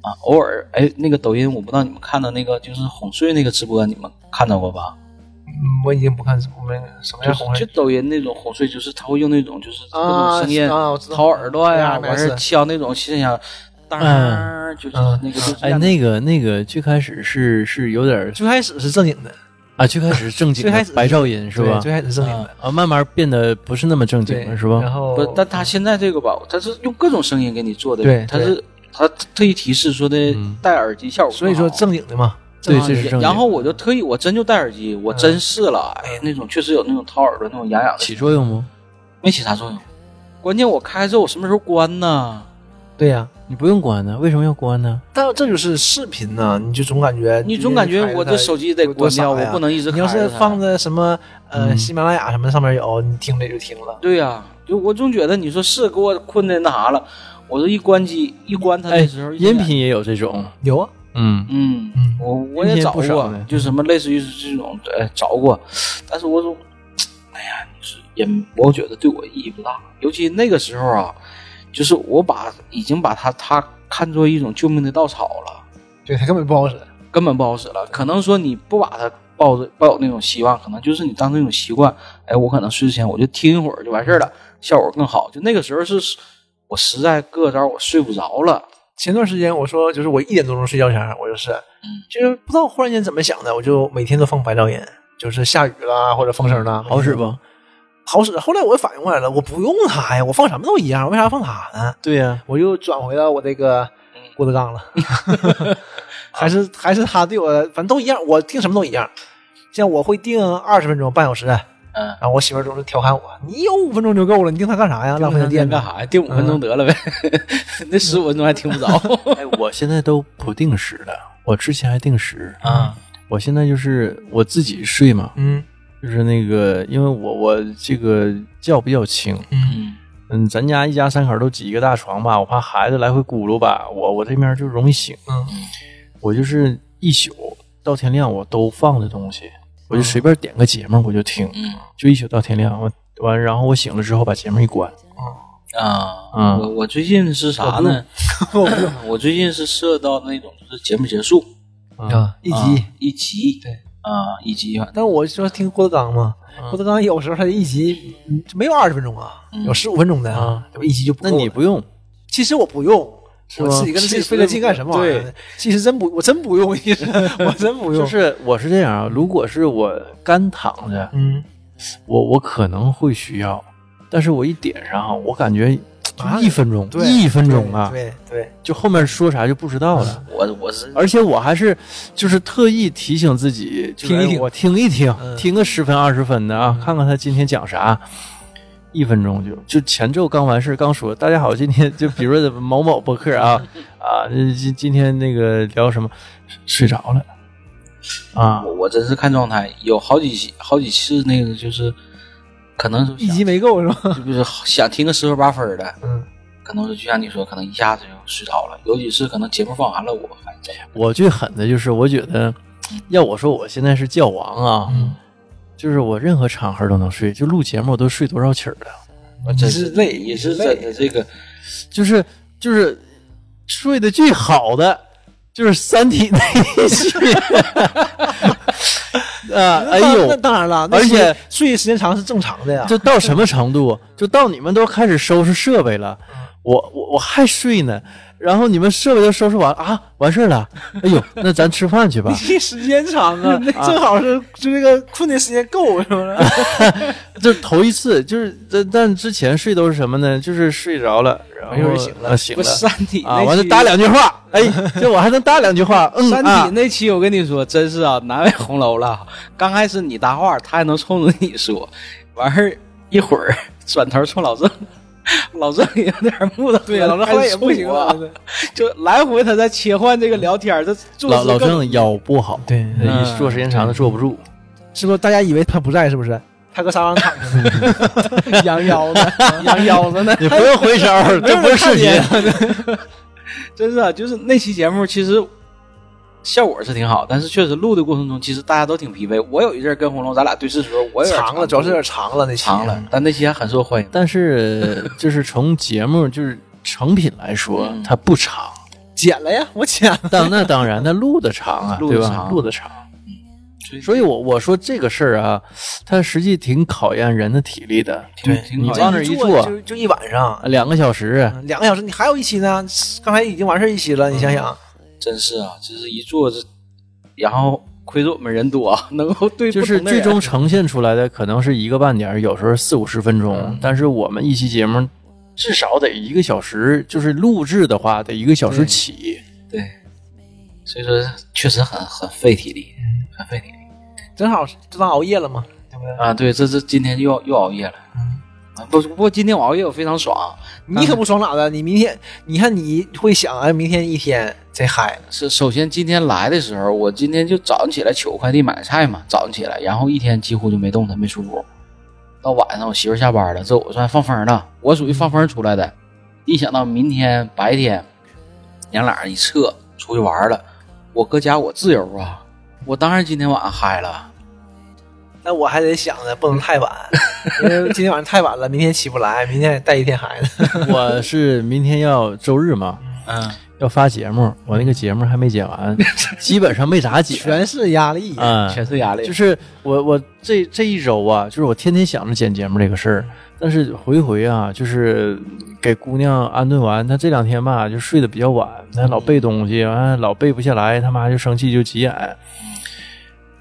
Speaker 3: 啊，偶尔哎，那个抖音我不知道你们看到那个就是哄睡那个直播，你们看到过吧？
Speaker 2: 嗯，我已经不看什么什么
Speaker 3: 就是
Speaker 2: 样红人。
Speaker 3: 就抖音那种哄睡，就是他会用那种就是各种声音
Speaker 2: 啊，我知道。
Speaker 3: 掏耳朵呀，
Speaker 2: 啊
Speaker 3: 完事儿敲那种心想，当然就是
Speaker 2: 嗯。
Speaker 3: 那个
Speaker 1: 哎，那个那个最开始是是有点
Speaker 2: 最开始是正经的，
Speaker 1: 啊，最开始是正经 <laughs>
Speaker 2: 最开始
Speaker 1: 白噪音是吧？
Speaker 2: 最开始是正经的，
Speaker 1: 啊，慢慢变得不是那么正经，了是吧？
Speaker 2: 然后
Speaker 3: 不，但他现在这个吧，他是用各种声音给你做的，
Speaker 2: 对
Speaker 3: 他是他特意提示说的
Speaker 1: 嗯。
Speaker 3: 戴耳机效果，
Speaker 2: 所以说正经的嘛，
Speaker 1: 对
Speaker 3: 然后我就特意，我真就戴耳机，我真试了，
Speaker 2: 嗯
Speaker 3: 哎，那种确实有那种掏耳朵那种痒痒的，
Speaker 1: 起作用吗？
Speaker 3: 没起啥作用。关键我开之后，我什么时候关呢？
Speaker 2: 对呀。
Speaker 1: 你不用关呢，为什么要关呢？
Speaker 2: 但这就是视频呢，你就总感觉
Speaker 3: 你总感觉我这手机得
Speaker 2: 多
Speaker 3: 关掉，
Speaker 2: 傻呀
Speaker 3: 我不能一直
Speaker 2: 你要
Speaker 3: 开着它
Speaker 2: 是放在什么呃
Speaker 1: 嗯
Speaker 2: 喜马拉雅什么上面有，你听着就听了。
Speaker 3: 对呀、就我总觉得你说是给我困的那啥了，我这一关机一关它
Speaker 1: 哎
Speaker 3: 的时候，，
Speaker 1: 音频也有这种，
Speaker 2: 有啊，
Speaker 1: 嗯，
Speaker 3: 嗯，
Speaker 2: 嗯
Speaker 3: 我我也找过，就什么类似于是这种，呃，找过，但是我说，哎呀，就是也我觉得对我意义不大，尤其那个时候啊，就是我把已经把他他看作一种救命的稻草了，
Speaker 2: 对，他根本不好使。
Speaker 3: 根本不好使了。可能说你不把他抱着抱有那种希望，可能就是你当成一种习惯，哎，我可能睡之前我就听一会儿就完事儿了，效果更好。就那个时候是我实在各招我睡不着了，
Speaker 2: 前段时间我说，就是我一点多钟睡觉前，我就是，
Speaker 3: 嗯
Speaker 2: 就是不知道忽然间怎么想的，我就每天都放白噪音，就是下雨啦或者风声啦，
Speaker 1: 好使不？
Speaker 2: 好使。后来我反应过来了，我不用它呀，我放什么都一样，为啥放它呢？
Speaker 1: 对呀，
Speaker 2: 我又转回到我这个郭德纲了，<laughs> 还是还是他对我，反正都一样，我定什么都一样。像我会定二十分钟、半小时，然
Speaker 3: 嗯。
Speaker 2: 后我媳妇儿总是调侃我：“你有五分钟就够了，你盯它干啥呀？浪费那电。
Speaker 3: 干啥呀？定五分钟得了呗，<laughs> 那十五分钟还听不着 <laughs>
Speaker 1: 哎，我现在都不定时了，我之前还定时，
Speaker 3: 啊。
Speaker 1: 我现在就是我自己睡嘛”，
Speaker 2: 嗯
Speaker 1: 就是那个，因为我我这个觉比较轻，
Speaker 2: 嗯
Speaker 3: 嗯
Speaker 1: 嗯，咱家一家三口都挤一个大床吧，我怕孩子来回咕噜吧，我我这边就容易醒，
Speaker 2: 嗯
Speaker 1: 我就是一宿到天亮我都放的东西，我就随便点个节目我就听，
Speaker 3: 嗯
Speaker 1: 就一宿到天亮，我完然后我醒了之后把节目一关，
Speaker 3: 啊，
Speaker 1: 嗯
Speaker 3: 我我最近是啥呢？<laughs> 我最近是设到那种就是节目结束
Speaker 2: 啊，一
Speaker 3: 啊
Speaker 2: 集
Speaker 3: 一集
Speaker 2: 对
Speaker 3: 啊，一集
Speaker 2: 但我说听郭德纲嘛，
Speaker 1: 嗯
Speaker 2: 郭德纲有时候他一集没有二十分钟啊，
Speaker 3: 嗯
Speaker 2: 有十五分钟的
Speaker 1: 啊，
Speaker 2: 一集就不够。
Speaker 1: 那你不用，
Speaker 2: 其实我不用，我自己跟自己费了劲干什么玩意儿？其实真不，我真不用，<laughs> 其实我真不用。
Speaker 1: 就是我是这样啊，如果是我干躺着，
Speaker 2: 嗯，
Speaker 1: 我我可能会需要，但是我一点上，我感觉一分钟，
Speaker 2: 对，
Speaker 1: 一分钟啊，
Speaker 2: 对对，
Speaker 1: 就后面说啥就不知道了。
Speaker 3: 我我是
Speaker 1: 而且我还是就是特意提醒自己，
Speaker 2: 听一听
Speaker 1: 哎我听一听，
Speaker 2: 嗯
Speaker 1: 听个十分二十分的啊，看看他今天讲啥。一分钟就就前奏刚完事儿刚说，大家好，今天就比如说某某博客啊啊，今今天那个聊什么，睡着了啊
Speaker 3: 我我真是看状态，有好几期好几次那个就是，可能是
Speaker 2: 一集没够是吧？
Speaker 3: 就不是想听个十分八分的，
Speaker 2: 嗯，
Speaker 3: 可能是就像你说，可能一下子就睡着了。尤其是可能节目放完了，我还在。
Speaker 1: 我最狠的就是，我觉得要我说，我现在是教王啊，
Speaker 2: 嗯
Speaker 1: 就是我任何场合都能睡，就录节目我都睡多少起儿了，
Speaker 3: 我真是
Speaker 2: 是累
Speaker 3: 也是
Speaker 2: 累
Speaker 3: 真的这个，<laughs>
Speaker 1: 就是就是睡得最好的就是《三体》<laughs> <laughs> 那一期啊，哎呦那，
Speaker 2: 当然了，
Speaker 1: 而且
Speaker 2: 睡时间长是正常的呀。
Speaker 1: 就到什么程度？就到你们都开始收拾设备了，我我我还睡呢。然后你们设备都收拾完啊，完事儿了。哎呦，那咱吃饭去吧。<laughs>
Speaker 2: 你时间长啊，<laughs> 那正好是就这个困的时间够，是不是？
Speaker 1: 这头一次，就是但但之前睡都是什么呢？就是睡着了，然后
Speaker 2: 醒了
Speaker 1: 啊醒了
Speaker 3: 不是三体
Speaker 1: 啊，完了搭两句话，哎，这我还能搭两句话，嗯
Speaker 3: 三
Speaker 1: 啊
Speaker 3: 体，那期我跟你说，真是啊，难为红楼了。刚开始你搭话，他还能冲着你说，完事儿一会儿转头冲老郑，老郑也有点木头，
Speaker 2: 对，老郑后来也不行了。
Speaker 3: 就来回他在切换这个聊天，这坐
Speaker 1: 老老郑腰不好，
Speaker 2: 对，
Speaker 1: 一坐时间长了坐不住。
Speaker 2: 是不是大家以为他不在？是不是？他搁沙发上躺着呢，<laughs> 养腰子，<laughs> 养腰子呢。
Speaker 1: 你不用回手，这不是视频。<laughs>
Speaker 3: 真是啊，就是那期节目其实效果是挺好，但是确实录的过程中，其实大家都挺疲惫。我有一阵儿跟红龙咱俩对视的时候，我有点
Speaker 2: 长了，主要是有点长了那期
Speaker 3: 长了，但那期还很受欢迎。
Speaker 1: 但是 <laughs> 就是从节目就是成品来说，
Speaker 3: 嗯
Speaker 1: 它不长。<laughs>
Speaker 2: 剪了呀，我剪了。
Speaker 1: 当那当然，那录的长啊，<laughs> 对吧？
Speaker 3: 录得长
Speaker 1: 录的长。
Speaker 3: 所以
Speaker 1: 我我说这个事儿啊，它实际挺考验人的体力的。
Speaker 3: 挺挺好
Speaker 1: 你往那儿一坐
Speaker 2: 就就一晚上，
Speaker 1: 两个小时，
Speaker 2: 两个小时，你还有一期呢。刚才已经完事儿一期了，你想想，
Speaker 3: 真是啊，就是一坐这，然后亏着我们人多，<laughs> 能够对
Speaker 1: 就是最终呈现出来的可能是一个半点儿，有时候四五十分钟，
Speaker 3: 嗯
Speaker 1: 但是我们一期节目至少得一个小时，就是录制的话得一个小时起。
Speaker 3: 对，所以说确实很很费体力，很费体力
Speaker 2: 正好就当熬夜了嘛，对不对？
Speaker 3: 啊。对，这这今天又又熬夜了，啊不不过今天我熬夜我非常爽，
Speaker 2: 你可不爽咋的？你明天，你看你会想，哎，明天一天贼嗨了。
Speaker 3: 是首先今天来的时候，我今天就早上起来取快递买个菜嘛，早上起来，然后一天几乎就没动弹，没出屋。到晚上我媳妇下班了，这我算放风了，我属于放风出来的。一想到明天白天，娘俩一撤出去玩了，我搁家我自由啊，我当然今天晚上嗨了。
Speaker 2: 那我还得想着不能太晚，因为今天晚上太晚了，明天起不来，明天带一天孩子。<laughs>
Speaker 1: 我是明天要周日嘛，
Speaker 3: 嗯，
Speaker 1: 要发节目，我那个节目还没剪完，<laughs> 基本上没咋剪。
Speaker 2: 全是压力。
Speaker 1: 啊，
Speaker 3: 全是压力。
Speaker 1: 就是我我这这一周啊，就是我天天想着剪节目这个事儿，但是回回啊，就是给姑娘安顿完，她这两天吧就睡得比较晚，她老背东西，完老背不下来，他妈就生气就急眼。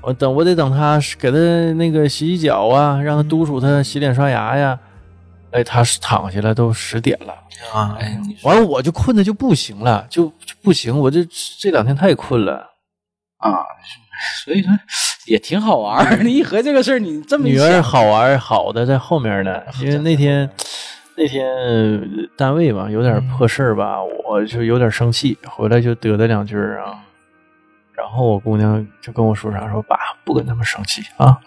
Speaker 1: 我等我得等她给她那个洗洗脚啊，让她督促她洗脸刷牙呀。哎，她躺下了都十点了，
Speaker 2: 啊，
Speaker 3: 哎，你说
Speaker 1: 完了我就困的就不行了，就就不行，我这这两天太困了。
Speaker 3: 啊，所以说也挺好玩儿。你一合这个事儿，你这么
Speaker 1: 女儿好玩好的在后面呢，因为那天那天呃单位吧有点破事儿吧，我就有点生气，回来就嘚嘚两句儿啊。然后我姑娘就跟我说啥，说爸不跟他们生气啊，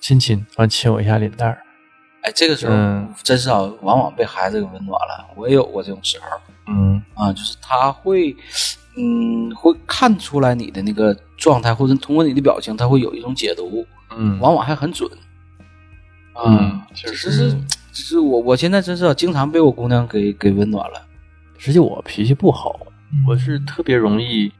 Speaker 1: 亲亲，完亲我一下脸蛋儿。
Speaker 3: 哎，这个时候、
Speaker 1: 嗯
Speaker 3: 真是啊，往往被孩子给温暖了。我也有过这种时候
Speaker 1: 嗯
Speaker 3: 啊，就是他会，嗯，会看出来你的那个状态，或者通过你的表情，他会有一种解读，
Speaker 1: 嗯，
Speaker 3: 往往还很准。啊，
Speaker 1: 嗯
Speaker 3: 只是是我我现在真是啊经常被我姑娘给给温暖了。
Speaker 1: 实际我脾气不好，我是特别容易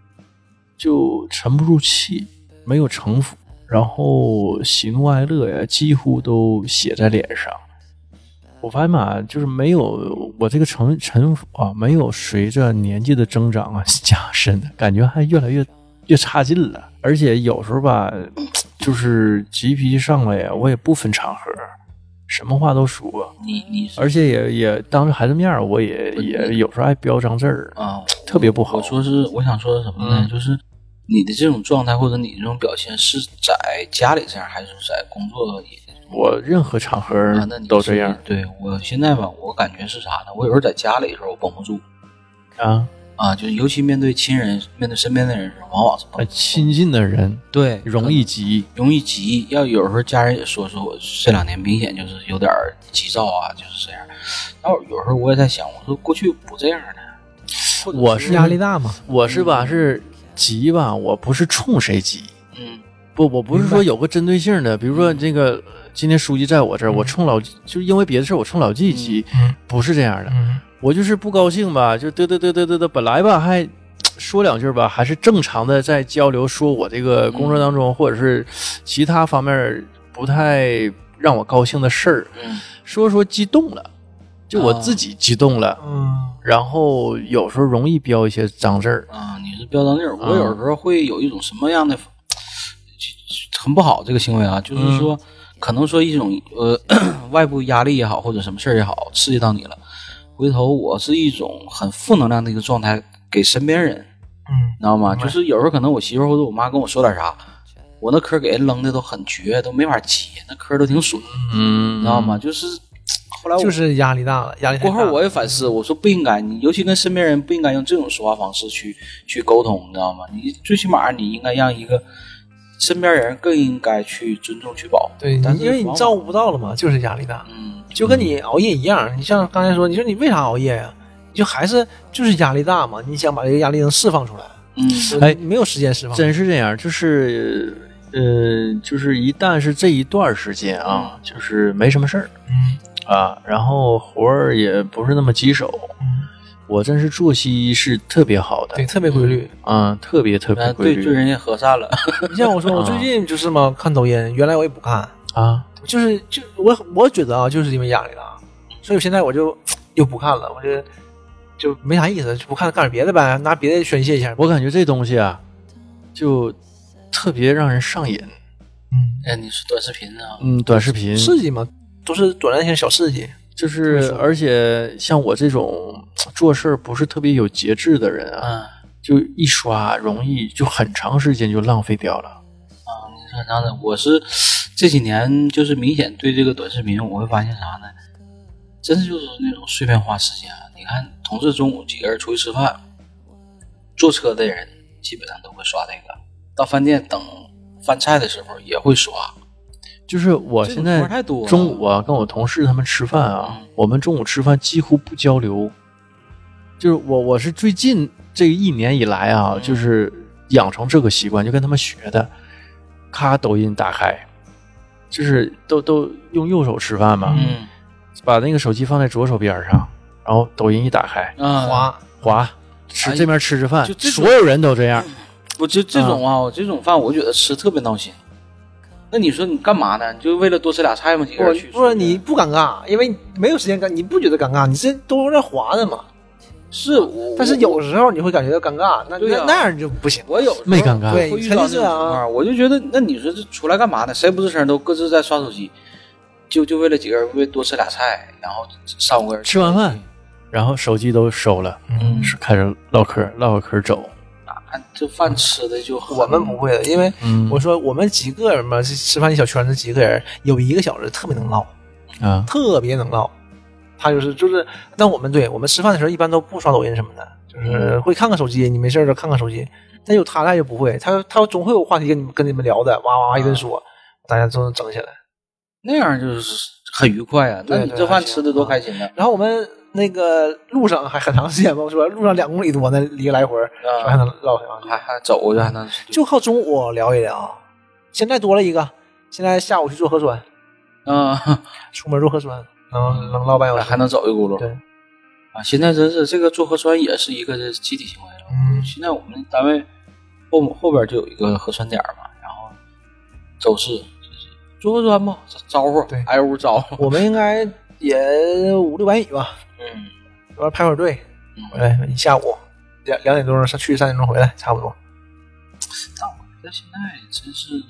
Speaker 1: 就沉不住气，没有城府，然后喜怒哀乐呀，几乎都写在脸上。我发现嘛，就是没有我这个城城府啊，没有随着年纪的增长啊 <laughs> 加深，感觉还越来越越差劲了。而且有时候吧，就是急脾气上来呀，我也不分场合，什么话都说，
Speaker 3: 你你
Speaker 1: 而且也也当着孩子面儿，我也也有时候爱飙脏字儿，
Speaker 3: 啊，
Speaker 1: 特别不好。
Speaker 3: 我说是，我想说的什么呢？
Speaker 1: 嗯
Speaker 3: 就是你的这种状态或者你这种表现是在家里这样，还是在工作也
Speaker 1: 我任何场合都这样
Speaker 3: 对我现在吧，我感觉是啥呢？我有时候在家里的时候我绷不住
Speaker 1: 啊。
Speaker 3: 啊，就是尤其面对亲人、面对身边的人的时候，往往是绷
Speaker 1: 呃
Speaker 3: 不住。
Speaker 1: 亲近的人
Speaker 3: 对，
Speaker 1: 容易急，
Speaker 3: 容易急。要有时候家人也说说我这两年明显就是有点儿急躁啊，就是这样。然后有时候我也在想，我说过去不这样的，
Speaker 1: 我是
Speaker 2: 压力大嘛，
Speaker 1: 我是吧是急吧，我不是冲谁急，
Speaker 3: 嗯。
Speaker 1: 不，我不是说有个针对性的，比如说这个今天书记在我这儿，我冲老就是因为别的事儿我冲老纪急，
Speaker 2: 嗯
Speaker 1: 不是这样的，
Speaker 2: 嗯。
Speaker 1: 我就是不高兴吧，就嘚嘚嘚嘚嘚嘚，本来吧还说两句吧，还是正常的在交流，说我这个工作当中或者是其他方面不太让我高兴的事儿，
Speaker 3: 嗯。
Speaker 1: 说说激动了，就我自己激动了，
Speaker 2: 嗯
Speaker 1: 然后有时候容易飙一些脏字儿，
Speaker 3: 啊，你是飙脏字儿。我有时候会有一种什么样的很不好这个行为啊，就是说可能说一种呃外部压力也好，或者什么事儿也好，刺激到你了。回头我是一种很负能量的一个状态给身边人，
Speaker 2: 嗯
Speaker 3: 你知道吗？就是有时候可能我媳妇儿或者我妈跟我说点啥，我那嗑给人扔的都很绝，都没法接，那嗑都挺损，
Speaker 1: 嗯，
Speaker 3: 你知道吗？就是后来我
Speaker 2: 就是压力大了，压力大。
Speaker 3: 过后我也反思，我说不应该，你尤其跟身边人不应该用这种说话方式去去沟通，你知道吗？你最起码你应该让一个身边人更应该去尊重去保护。
Speaker 2: 对，
Speaker 3: 但是
Speaker 2: 因为你照顾不到了嘛，就是压力大，
Speaker 3: 嗯，
Speaker 2: 就跟你熬夜一样。你像刚才说，你说你为啥熬夜呀？你就还是就是压力大嘛，你想把这个压力能释放出来，
Speaker 3: 嗯
Speaker 1: 哎
Speaker 2: 没有时间释放。
Speaker 1: 真是这样，就是呃，就是一旦是这一段时间啊，就是没什么事儿
Speaker 2: 嗯
Speaker 1: 啊，然后活儿也不是那么棘手，
Speaker 2: 嗯，
Speaker 1: 我真是作息是特别好的
Speaker 2: 对，，特别规律。
Speaker 1: 啊，特别特别规律
Speaker 3: 对对人家和善了。<laughs>
Speaker 2: 你像我说，我
Speaker 1: 啊
Speaker 2: 最近就是嘛，看抖音，原来我也不看，
Speaker 1: 啊。
Speaker 2: 就是就我我觉得啊，就是因为压力大，所以现在我就又不看了，我觉得就没啥意思，就不看干点别的呗，拿别的宣泄一下。
Speaker 1: 我感觉这东西啊，就特别让人上瘾。
Speaker 2: 嗯，
Speaker 3: 哎，你说短视频啊？
Speaker 1: 嗯，短视频
Speaker 2: 刺激嘛，都是短暂性小刺激。
Speaker 1: 就是，而且像我这种做事儿不是特别有节制的人啊，
Speaker 3: 嗯
Speaker 1: 就一刷容易就很长时间就浪费掉了。
Speaker 3: 啊，你说啥呢？我是这几年就是明显对这个短视频，我会发现啥呢？真是就是那种碎片化时间啊！你看，同事中午几个人出去吃饭，坐车的人基本上都会刷这个，到饭店等饭菜的时候也会刷。
Speaker 1: 就是我现在中午啊，跟我同事他们吃饭啊，
Speaker 3: 嗯
Speaker 1: 我们中午吃饭几乎不交流。就是我我是最近这一年以来啊，
Speaker 3: 嗯
Speaker 1: 就是养成这个习惯，就跟他们学的。咔，抖音打开，就是都都用右手吃饭嘛，
Speaker 3: 嗯
Speaker 1: 把那个手机放在左手边上，然后抖音一打开，
Speaker 3: 啊，
Speaker 2: 滑，
Speaker 1: 滑，吃
Speaker 3: 哎
Speaker 1: 这边吃着饭，
Speaker 3: 就
Speaker 1: 所有人都这样。
Speaker 3: 我就这种啊，我这种饭我觉得吃特别闹心。那你说你干嘛呢？就为了多吃俩菜吗？几个
Speaker 2: 不
Speaker 3: 人去？
Speaker 2: 不是你不尴尬，因为没有时间尴，你不觉得尴尬？你这都在滑的嘛。
Speaker 3: 是我，
Speaker 2: 但是有时候你会感觉到尴尬，那那那样就不行。
Speaker 3: 我有时候
Speaker 1: 没尴尬
Speaker 2: 对
Speaker 3: 会遇到这种情
Speaker 2: 肯定是啊
Speaker 3: 况，我就觉得，那你说这出来干嘛呢？谁不吱声都各自在刷手机，就就为了几个人为多吃俩菜，然后三五个人
Speaker 1: 吃完饭，然后手机都收了，
Speaker 3: 嗯
Speaker 1: 是开始唠嗑，唠会嗑走。
Speaker 3: 啊，这饭吃的就
Speaker 2: 我们不会的，因为
Speaker 1: 嗯
Speaker 2: 我说我们几个人嘛，这吃饭一小圈子几个人，有一个小子特别能唠，
Speaker 1: 啊，
Speaker 2: 特别能唠。他就是就是，但我们对我们吃饭的时候一般都不刷抖音什么的，就是会看看手机，你没事儿就看看手机。但有他那就不会，他他总会有话题跟你们跟你们聊的，哇哇哇一顿说，大家都能整起来。
Speaker 3: 那样就是很愉快啊。那你这饭吃的多开心呢？
Speaker 2: 然后我们那个路上还很长时间吧，是吧？路上两公里多呢，一个来回，说还
Speaker 3: 啊，
Speaker 2: 能唠上去。
Speaker 3: 还还走过去还能
Speaker 2: 就靠中午聊一聊。现在多了一个，现在下午去做核酸，
Speaker 3: 嗯，<laughs>
Speaker 2: 出门做核酸，能能唠半小时，
Speaker 3: 还能走一轱辘。
Speaker 2: 对，
Speaker 3: 啊，现在真是这个做核酸也是一个集体行为了。
Speaker 2: 嗯
Speaker 3: 现在我们单位后后边就有一个核酸点嘛，然后周四做核酸吧，招呼，
Speaker 2: 对
Speaker 3: 挨屋招呼。
Speaker 2: 我们应该也五六百米吧，
Speaker 3: 嗯，
Speaker 2: 完了排会儿队
Speaker 3: 嗯
Speaker 2: 回来，一下午两两点钟上去，三点钟回来，差不多。
Speaker 3: 但我觉得现在真是，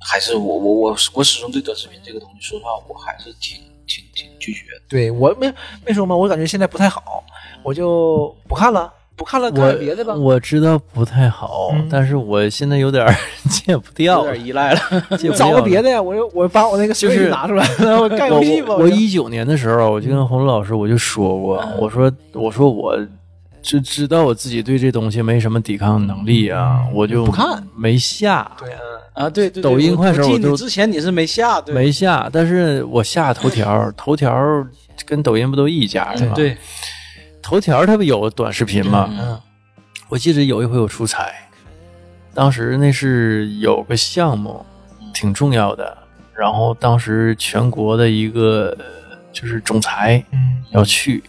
Speaker 3: 还是我我我我始终对短视频这个东西，说实话，我还是挺挺挺拒绝的。
Speaker 2: 对我没没说嘛，我感觉现在不太好，我就不看了，不看了，看别的吧。
Speaker 1: 我知道不太好，
Speaker 2: 嗯。
Speaker 1: 但是我现在有点 <laughs> 戒不掉
Speaker 3: 有，点依赖了，
Speaker 1: 戒不
Speaker 2: 找个别的呀，我就我把我那个
Speaker 1: 就是
Speaker 2: 拿出来，<laughs> 然后干
Speaker 1: 我
Speaker 2: 游戏吧。
Speaker 1: 我我一九年的时候，我就跟洪路老师我就说过，
Speaker 3: 嗯。
Speaker 1: 我说我说我就知道我自己对这东西没什么抵抗能力啊，
Speaker 2: 嗯。
Speaker 1: 我就
Speaker 2: 不看，
Speaker 1: 没下，
Speaker 2: 对，啊，
Speaker 3: 啊，对对，对
Speaker 1: 抖音快手我
Speaker 3: 记得你之前你是没下，对。
Speaker 1: 没下，但是我下头条，头条跟抖音不都一家的吗？，
Speaker 3: 对，
Speaker 1: 头条它不有短视频吗？
Speaker 3: 嗯
Speaker 1: 我记得有一回我出差，当时那是有个项目挺重要的，然后当时全国的一个呃就是总裁
Speaker 2: 嗯。
Speaker 1: 要去，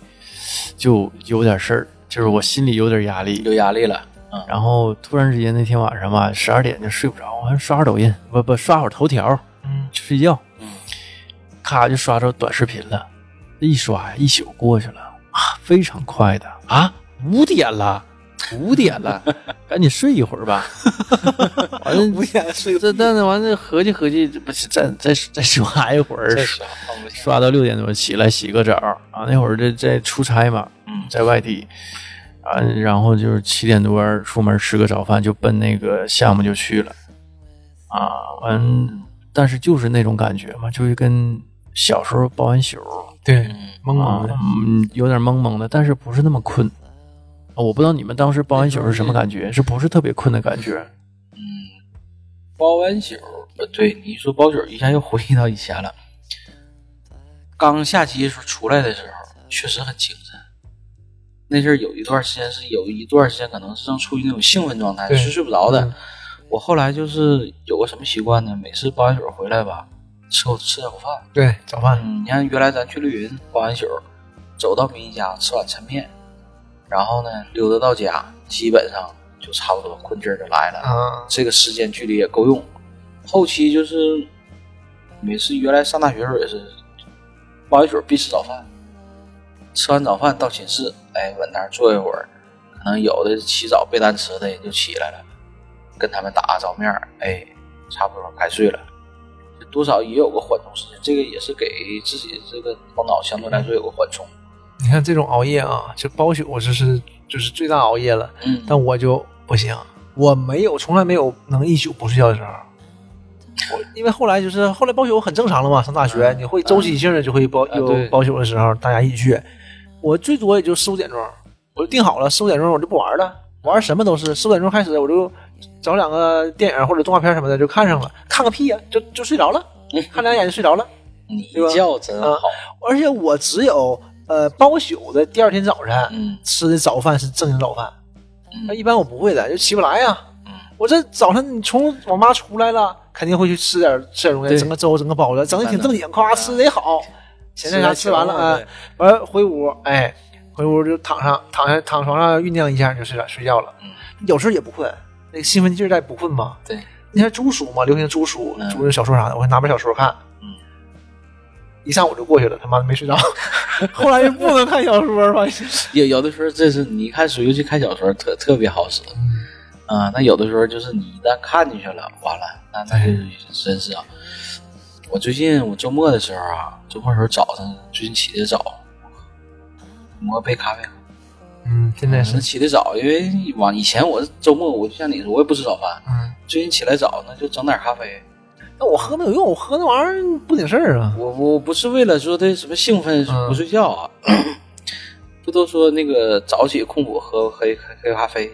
Speaker 1: 就有点事儿，就是我心里有点压力。
Speaker 3: 有压力了，
Speaker 1: 然后突然之间那天晚上吧，十二点就睡不着，我还刷会儿抖音，不不刷会儿头条
Speaker 2: 嗯，
Speaker 1: 去睡觉，
Speaker 3: 嗯。
Speaker 1: 咔就刷着短视频了，一刷一宿过去了啊，非常快的啊，五点了。五点了，<laughs> 赶紧睡一会儿吧。<laughs> 完了，
Speaker 2: 五点睡
Speaker 1: 这但是完了，合计合计，不是再再再刷一会儿。刷到六点多起来洗个澡啊。那会儿在在出差嘛，
Speaker 3: 嗯
Speaker 1: 在外地啊，然后就是七点多出门吃个早饭，就奔那个项目就去了啊。完，但是就是那种感觉嘛，就是跟小时候包完宿
Speaker 2: 对，懵懵的。，
Speaker 1: 嗯，有点懵懵的，但是不是那么困。啊我不知道你们当时包完宿是什么感觉，是不是特别困的感觉？
Speaker 3: 嗯，包完宿，呃，对你一说包宿，一下又回忆到以前了。刚下机的时候出来的时候，确实很精神。那阵儿有一段时间是有一段时间可能是正处于那种兴奋状态，是睡不着的。
Speaker 2: 嗯
Speaker 3: 我后来就是有个什么习惯呢？每次包完宿回来吧，吃口吃点口饭。
Speaker 2: 对，早饭。
Speaker 3: 嗯，你看原来咱去绿云包完宿，走到明一家吃碗抻面，然后呢溜达到家，基本上就差不多困劲儿就来了。
Speaker 2: 啊，
Speaker 3: 这个时间距离也够用。后期就是每次原来上大学的时候也是包完宿必吃早饭，吃完早饭到寝室，哎，稳那儿坐一会儿，可能有的起早背单词的也就起来了，跟他们打个照面儿，哎，差不多该睡了。多少也有个缓冲时间，这个也是给自己这个头脑相对来说有个缓冲。
Speaker 2: 你看这种熬夜啊，就包宿，我这是就是最大熬夜了。
Speaker 3: 嗯，
Speaker 2: 但我就不行，我没有，从来没有能一宿不睡觉的时候。我因为后来就是后来包宿很正常了嘛，上大学
Speaker 3: 嗯
Speaker 2: 你会周期性的就会包有包宿的时候，大家一起去。我最多也就四五点钟，我就定好了四五点钟我就不玩了，玩什么都是四五点钟开始我就找两个电影或者动画片什么的就看上了，看个屁呀、就就睡着了，看两眼就睡着了。
Speaker 3: 你觉真好。
Speaker 2: 而且我只有呃包宿的第二天早晨，
Speaker 3: 嗯
Speaker 2: 吃的早饭是正经早饭，那
Speaker 3: 嗯
Speaker 2: 一般我不会的，就起不来呀。
Speaker 3: 嗯
Speaker 2: 我这早晨你从网吧出来了，肯定会去吃点吃点东西，整个粥，整个包子，整的挺正经，夸吃的也好。现在啥吃完了啊，完了回屋，哎，回屋就躺上，躺下躺床上酝酿一下就睡了，睡觉了。
Speaker 3: 嗯
Speaker 2: 有时候也不困，那个兴奋劲儿在不困嘛。
Speaker 3: 对，
Speaker 2: 那天租书嘛，流行猪书，
Speaker 3: 嗯
Speaker 2: 租那小说啥的，我还拿本小说看。
Speaker 3: 嗯，
Speaker 2: 一上午就过去了，他妈的没睡着。<laughs> 后来就不能看小说，<laughs> 发现。
Speaker 3: 有有的时候，这是你看书，尤其看小说特特别好使啊。那有的时候就是你一旦看进去了，完了，那那就真是啊。我最近我周末的时候啊，周末的时候早上最近起的早，磨杯咖啡喝。
Speaker 2: 嗯，现在是
Speaker 3: 那起得早，因为往以前我周末我就像你说，我也不吃早饭。
Speaker 2: 嗯，
Speaker 3: 最近起来早那，就整点咖啡。
Speaker 2: 那我喝没有用，我喝那玩意儿不顶事儿啊。
Speaker 3: 我我不是为了说他什么兴奋
Speaker 2: 嗯
Speaker 3: 不睡觉啊，<coughs> 不都说那个早起空腹喝黑黑黑咖啡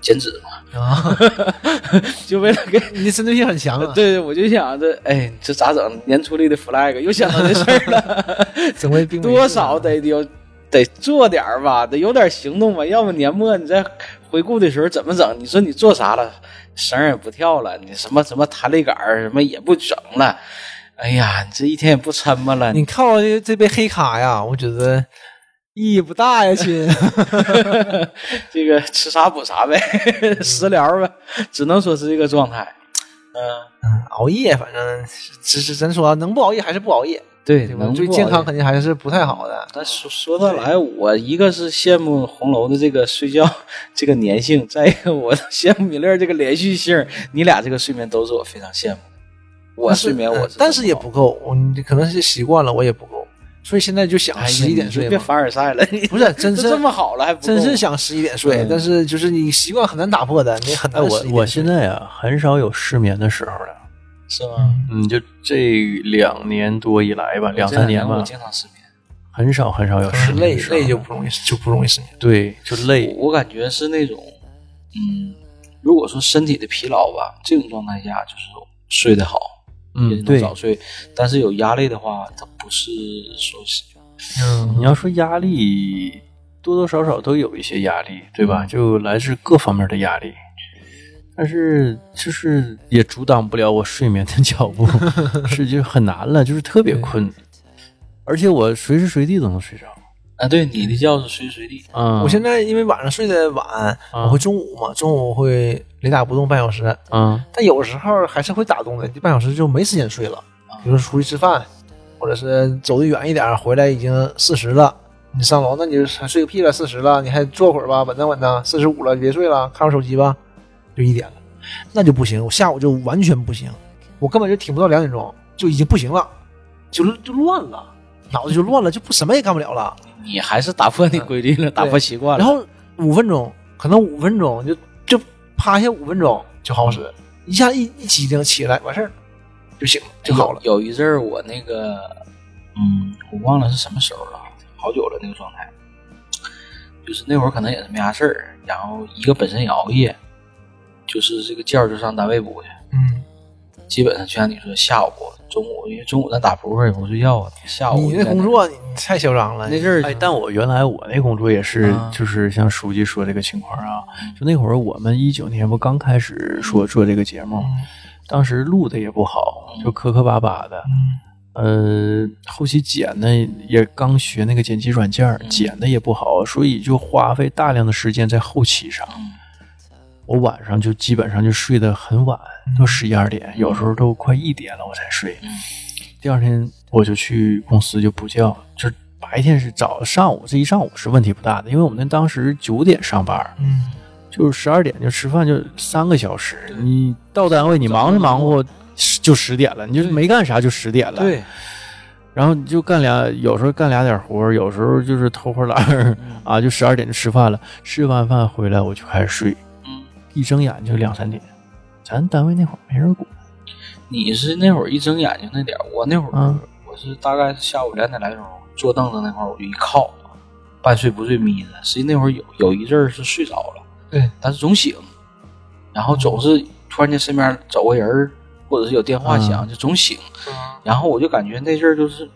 Speaker 3: 减脂吗？
Speaker 2: 啊，<laughs>
Speaker 3: 就为了给
Speaker 2: 你针对性很强啊。
Speaker 3: 对对，我就想着，哎，这咋整？年初立的 flag 又想到这事儿了，<laughs>
Speaker 2: 整回冰
Speaker 3: 多少得有得做点儿吧，得有点行动吧，要么年末你再回顾的时候怎么整？你说你做啥了？绳儿也不跳了，你什么什么弹力杆儿什么也不整了，哎呀，你这一天也不抻巴了，
Speaker 2: 你看我这这杯黑咖呀，我觉得意义不大呀，亲。<laughs> <laughs>
Speaker 3: 这个吃啥补啥呗，食疗呗，只能说是这个状态。嗯，
Speaker 2: 嗯，熬夜反正只是真说能不熬夜还是不熬夜，
Speaker 3: 对
Speaker 2: 对吧？对健康肯定还是不太好的。
Speaker 3: 但说说到来，我一个是羡慕红楼的这个睡觉这个粘性，再一个我羡慕米勒这个连续性。你俩这个睡眠都是我非常羡慕。我睡眠我
Speaker 2: 嗯但是也不够，我可能是习惯了，我也不够，所以现在就想十一点
Speaker 3: 你就别。凡尔赛了，<laughs>
Speaker 2: 不是 <laughs> 真是
Speaker 3: 这么好了还不
Speaker 2: 真是想十一点睡，
Speaker 3: 嗯
Speaker 2: 但是就是你习惯很难打破的，你很
Speaker 1: 哎，
Speaker 2: 难
Speaker 1: 我我现在啊很少有失眠的时候了。
Speaker 3: 是吗？
Speaker 1: 嗯，就这两年多以来吧，两三年吧，
Speaker 3: 我经常失眠。
Speaker 1: 很少很少有失眠
Speaker 2: 累就不容易就不容易失眠。
Speaker 1: 对，就累。
Speaker 3: 我感觉是那种，嗯，如果说身体的疲劳吧，这种状态下就是睡得好，也
Speaker 1: 嗯，
Speaker 3: 能
Speaker 1: 对，
Speaker 3: 早睡。但是有压力的话，它不是说是
Speaker 2: 嗯
Speaker 1: 你要说压力，多多少少都有一些压力，对
Speaker 2: 嗯
Speaker 1: 吧？就来自各方面的压力，但是就是也阻挡不了我睡眠的 <laughs> 脚步，<laughs> 是就很难了，就是特别困，而且我随时随地都能睡着。
Speaker 3: 啊，对，你的觉是随时随地。
Speaker 1: 嗯，
Speaker 2: 我现在因为晚上睡得晚，
Speaker 1: 啊
Speaker 2: 我会中午嘛，中午会雷打不动半小时，
Speaker 1: 嗯
Speaker 2: 但有时候还是会打动的，这半小时就没时间睡了。比如说出去吃饭，或者是走得远一点，回来已经四十了，你上楼那你就睡个屁了，四十了，你还坐会儿吧，稳当稳当，四十五了，你别睡了，看会儿手机吧，就一点了，那就不行，我下午就完全不行，我根本就挺不到两点钟，就已经不行了，就就乱了，脑子就乱了，就不什么也干不了了。
Speaker 3: 你还是打破那规律了，打破习惯了。
Speaker 2: 然后五分钟，可能五分钟就就趴下五分钟就好使，一下一一激灵起来完事儿就醒了就好了。
Speaker 3: 有一阵儿我那个，嗯，我忘了是什么时候了，好久了那个状态。就是那会儿可能也是没啥事儿，然后一个本身也熬夜，就是这个觉儿就上单位补去，
Speaker 2: 嗯，
Speaker 3: 基本上就像你说下午中午，因为中午咱打扑克也不睡觉啊，下午
Speaker 2: 你那工作你太嚣张了，
Speaker 3: 那阵儿
Speaker 1: 哎，但我原来我那工作也是
Speaker 3: 啊，
Speaker 1: 就是像书记说这个情况啊，就那会儿我们一九年不刚开始说做这个节目，当时录的也不好，就磕磕巴巴的，呃，后期剪呢也刚学那个剪辑软件儿，剪的也不好，所以就花费大量的时间在后期上。我晚上就基本上就睡得很晚，都十一二点，有时候都快一点了我才睡。第二天我就去公司就补觉，就是白天是早上午这一上午是问题不大的，因为我们那当时九点上班，
Speaker 2: 嗯，
Speaker 1: 就是十二点就吃饭，就三个小时。你到单位你忙着忙活就十点了，你就没干啥就十点了。，
Speaker 3: 对，
Speaker 1: 然后你就干俩，有时候干俩点活有时候就是偷会懒儿啊，就十二点就吃饭了。吃完饭回来我就开始睡，
Speaker 3: 嗯，
Speaker 1: 一睁眼就两三点。咱单位那会儿没人管，
Speaker 3: 你是那会儿一睁眼睛那点儿，我那会儿、
Speaker 1: 嗯
Speaker 3: 我是大概是下午两点来钟，坐凳子那块儿我就一靠，半睡不睡眯着。实际那会儿有有一阵儿是睡着了，
Speaker 2: 对，
Speaker 3: 但是总醒，然后总是突然间身边走个人儿，或者是有电话响，就总醒。然后我就感觉那阵儿就是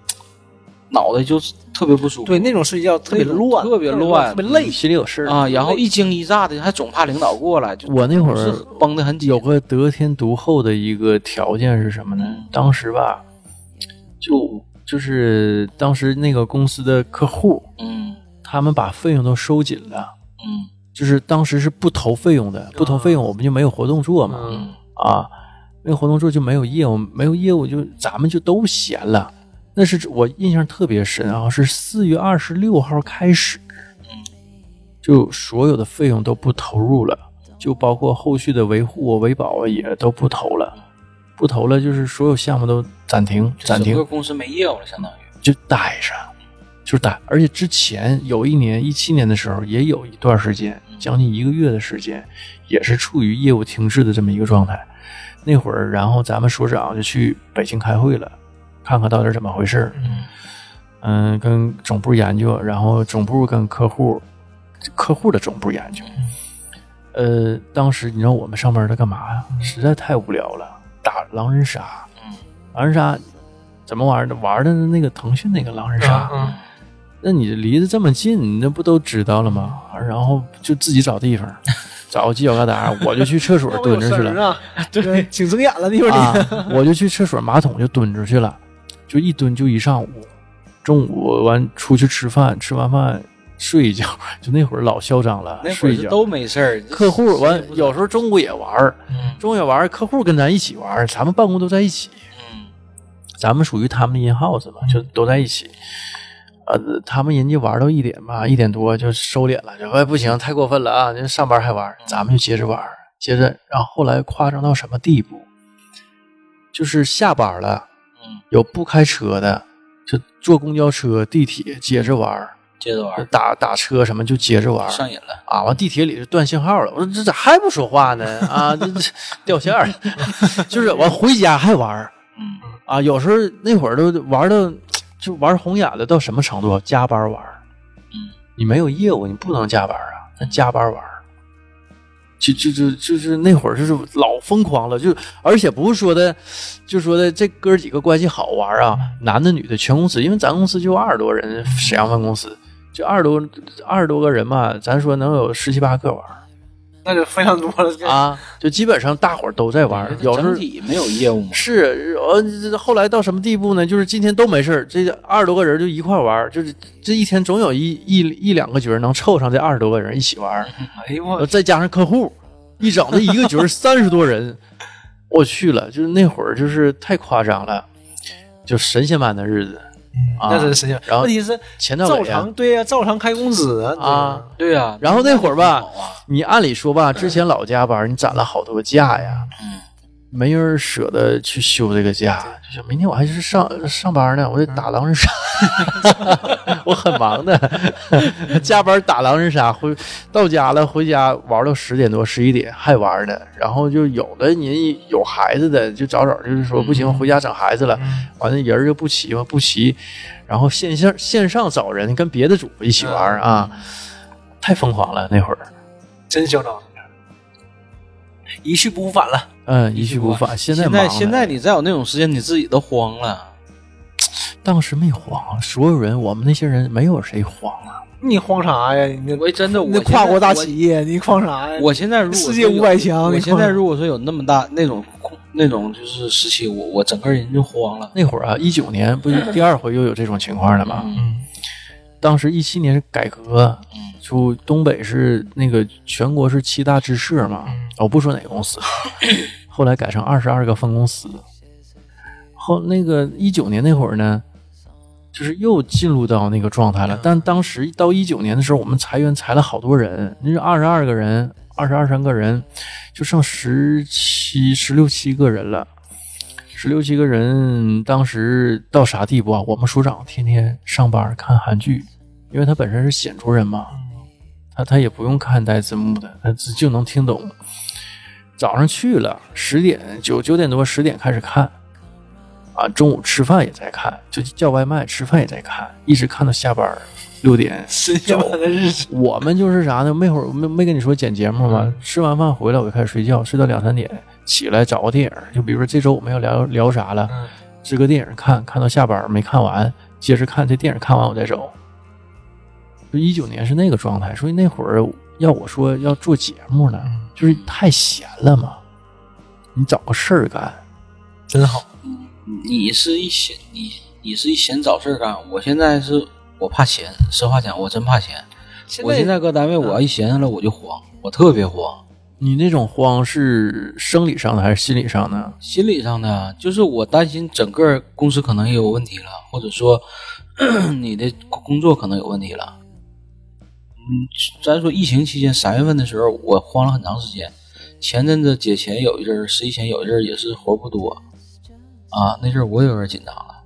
Speaker 3: 脑袋就是特别不舒服，
Speaker 2: 对，那种睡觉特别乱，
Speaker 3: 特别乱
Speaker 2: 特别累。
Speaker 1: 心里有事儿
Speaker 3: 啊，然后一惊一乍的，还总怕领导过来。就
Speaker 1: 我那会
Speaker 3: 是
Speaker 1: 儿
Speaker 3: 绷得很紧，
Speaker 1: 有个得天独厚的一个条件是什么呢？当时吧，就就是当时那个公司的客户，
Speaker 3: 嗯。
Speaker 1: 他们把费用都收紧了，
Speaker 3: 嗯。
Speaker 1: 就是当时是不投费用的，不投费用我们就没有活动做嘛，
Speaker 2: 嗯。
Speaker 1: 啊，没有活动做就没有业务，没有业务就咱们就都闲了。那是我印象特别深啊，是四月二十六号开始，就所有的费用都不投入了，就包括后续的维护啊、维保啊也都不投了，不投了就是所有项目都暂停，暂停
Speaker 3: 整个公司没业务了，相当于。
Speaker 1: 就待着，就是待。而且之前有一年一七年的时候，也有一段时间，将近一个月的时间，也是处于业务停滞的这么一个状态。那会儿，然后咱们所长就去北京开会了，看看到底怎么回事儿。
Speaker 2: 嗯
Speaker 1: 嗯，跟总部研究，然后总部跟客户，客户的总部研究。呃，当时你知道我们上班的干嘛呀？实在太无聊了，打狼人杀。
Speaker 3: 嗯
Speaker 1: 狼人杀怎么玩的？玩的那个腾讯那个狼人杀。
Speaker 2: 嗯
Speaker 1: 那你离得这么近，你那不都知道了吗？然后就自己找地方，<laughs> 找个犄角旮旯，我就去厕所蹲着去了
Speaker 2: 啊，对，请睁眼了那会儿
Speaker 1: 我就去厕所马桶就蹲着去了，就一蹲就一上午。中午完出去吃饭，吃完饭睡一觉，就那会儿老嚣张了，
Speaker 3: 那会
Speaker 1: 睡一觉。
Speaker 3: 儿都没事儿，
Speaker 1: 客户完有时候中午也玩儿，
Speaker 3: 嗯
Speaker 1: 中午也玩儿，客户跟咱一起玩儿，咱们办公都在一起，
Speaker 3: 嗯
Speaker 1: 咱们属于他们的 in house 嘛，就都在一起。呃，他们人家玩到一点吧，一点多就收敛了，就哎不行，太过分了啊！人上班还玩，咱们就接着玩，接着，然后后来夸张到什么地步？就是下班了，
Speaker 3: 嗯，
Speaker 1: 有不开车的，就坐公交车、地铁接着玩，
Speaker 3: 接着玩儿，
Speaker 1: 打打车什么就接着玩，
Speaker 3: 上瘾了。
Speaker 1: 啊，完地铁里就断信号了。我说这咋还不说话呢？啊，这这掉线儿，<laughs> 就是完回家还玩儿
Speaker 3: 嗯
Speaker 1: 啊。有时候那会儿都玩到就玩红眼了到什么程度？加班玩儿
Speaker 3: 嗯，
Speaker 1: 你没有业务，你不能加班啊，那加班玩儿。就就就就是那会儿就是老疯狂了，就而且不是说的，就说的这哥几个关系好玩啊，男的女的全公司，因为咱公司就二十多人，沈阳分公司就二十多二十多个人嘛，咱说能有十七八个玩儿
Speaker 2: 那就非常多了。
Speaker 1: 啊，就基本上大伙儿都在玩，有时候
Speaker 3: 整体没有业务嘛。
Speaker 1: 是呃，后来到什么地步呢？就是今天都没事儿，这二十多个人就一块玩，就是这一天总有一一一两个局能凑上这二十多个人一起玩。<laughs>
Speaker 2: 哎呦
Speaker 1: 再加上客户，一整这一个局三十多人，我去了，就是那会儿就是太夸张了，就神仙般的日子啊！
Speaker 2: 那真是。
Speaker 1: 然后
Speaker 2: 问题是照常对呀，照常开工资啊
Speaker 1: 啊！
Speaker 3: 对呀、
Speaker 1: 然后那会儿吧你按理说吧，之前老加班，你攒了好多假呀，
Speaker 3: 嗯，
Speaker 1: 没人舍得去休这个假，就想明天我还是上上班呢，我得打狼人杀，<laughs> 我很忙的，<laughs> 加班打狼人杀，回到家了，回家玩到十点多十一点还玩呢，然后就有的人有孩子的就早早就是说不行，回家整孩子了，完了人儿又不齐嘛，不齐，然后线下线上找人跟别的主播一起玩啊，太疯狂了那会儿，
Speaker 2: 真嚣张，一去不复返了。
Speaker 1: 嗯，一去不返，现在
Speaker 3: 现在现在你再有那种时间，你自己都慌了。<tsk>
Speaker 1: 当时没慌，所有人，我们那些人没有谁慌啊。
Speaker 2: 你慌啥呀？你那
Speaker 3: 我真的，我
Speaker 2: 那跨国大企业，你慌啥呀？
Speaker 3: 我现在如果
Speaker 2: 世界五百强你
Speaker 3: 我现在如果说有那么大那种那种就是时期，我我整个人就慌了。
Speaker 1: 那会儿啊，一九年不是第二回又有这种情况了吗？
Speaker 3: 嗯
Speaker 1: 当时一七年是改革，
Speaker 3: 嗯
Speaker 1: 就东北是那个全国是七大支社嘛，我不说哪个公司，<laughs> 后来改成二十二个分公司。后那个一九年那会儿呢，就是又进入到那个状态了。但当时到一九年的时候，我们裁员裁了好多人，那是二十二个人，二十二三个人，就剩十七、十六七个人了。十六七个人，当时到啥地步啊？我们署长天天上班看韩剧，因为他本身是鲜族人嘛，他他也不用看带字幕的，他就能听懂。早上去了，十点九九点多十点开始看，啊，中午吃饭也在看，就叫外卖吃饭也在看，一直看到下班六点。我们就是啥呢？没会儿没没跟你说剪节目吗？吃完饭回来我就开始睡觉，睡到两三点，起来找个电影。就比如说这周我们要聊聊啥了，
Speaker 2: 嗯
Speaker 1: 支个电影看，看到下班没看完，接着看这电影看完我再走。就一九年是那个状态，所以那会儿要我说要做节目呢，就是太闲了嘛，你找个事儿干。
Speaker 2: 真好。
Speaker 3: 你是一闲你你是一闲找事儿干，我现在是我怕闲，实话讲，我真怕闲。我现在搁单位，我要一闲下来我就慌，我特别慌。
Speaker 1: 你那种慌是生理上的还是心理上的？
Speaker 3: 心理上的，就是我担心整个公司可能也有问题了，或者说 <clears throat> 你的工作可能有问题了。嗯，咱说疫情期间三月份的时候，我慌了很长时间。前阵子节前有一阵儿，十一前有一阵儿也是活不多啊，那阵儿我也有点紧张了。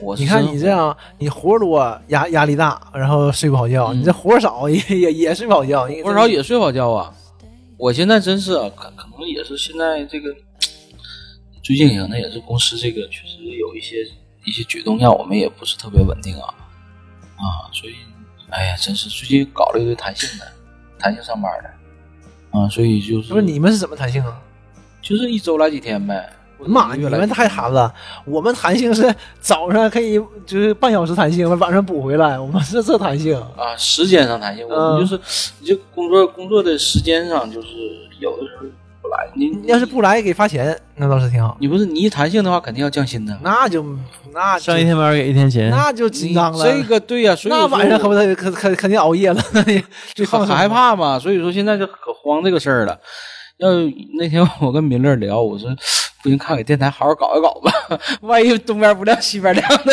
Speaker 3: 我
Speaker 2: 你看你这样，你活多压压力大，然后睡不好觉；
Speaker 3: 嗯
Speaker 2: 你这活少也也也睡不好觉。
Speaker 3: 活少也睡不好觉啊。我现在真是啊，可可能也是现在这个最近可能也是公司这个确实有一些一些举动让我们也不是特别稳定啊啊，所以哎呀，真是最近搞了一堆弹性的，弹性上班的啊，所以就是
Speaker 2: 不是你们是怎么弹性啊？
Speaker 3: 就是一周来几天呗。
Speaker 2: 我的妈，你们太弹了！我们弹性是早上可以就是半小时弹性，晚上补回来。我们是这弹性。
Speaker 3: 啊，时间上弹性，我们
Speaker 2: 嗯
Speaker 3: 就是你这工作工作的时间上，就是有的时候不来你
Speaker 2: 你要是不来给发钱，那倒是挺好。
Speaker 3: 你不是你一弹性的话，肯定要降薪的。
Speaker 2: 那就那就
Speaker 1: 上一天班给一天钱，
Speaker 2: 那就紧张了。
Speaker 3: 这个对呀、所以
Speaker 2: 那晚上可不得可可肯定熬夜了，那 <laughs> 你就放
Speaker 3: 很害。怕嘛，所以说现在就可慌这个事儿了。要那天我跟民乐聊，我说不行，看给电台好好搞一搞吧，<laughs> 万一东边不亮西边亮的，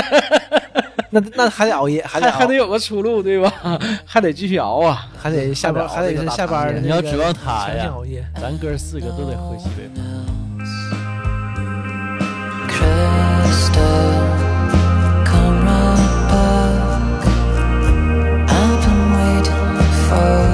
Speaker 2: 那那还得熬夜，还得
Speaker 3: 还还得有个出路，对吧？还得继续熬啊。
Speaker 2: 还得下班，还得是下班
Speaker 1: 你要指望他呀
Speaker 2: 熬夜。
Speaker 1: 咱哥四个都得喝西北风。
Speaker 4: Come right back. I've been waiting for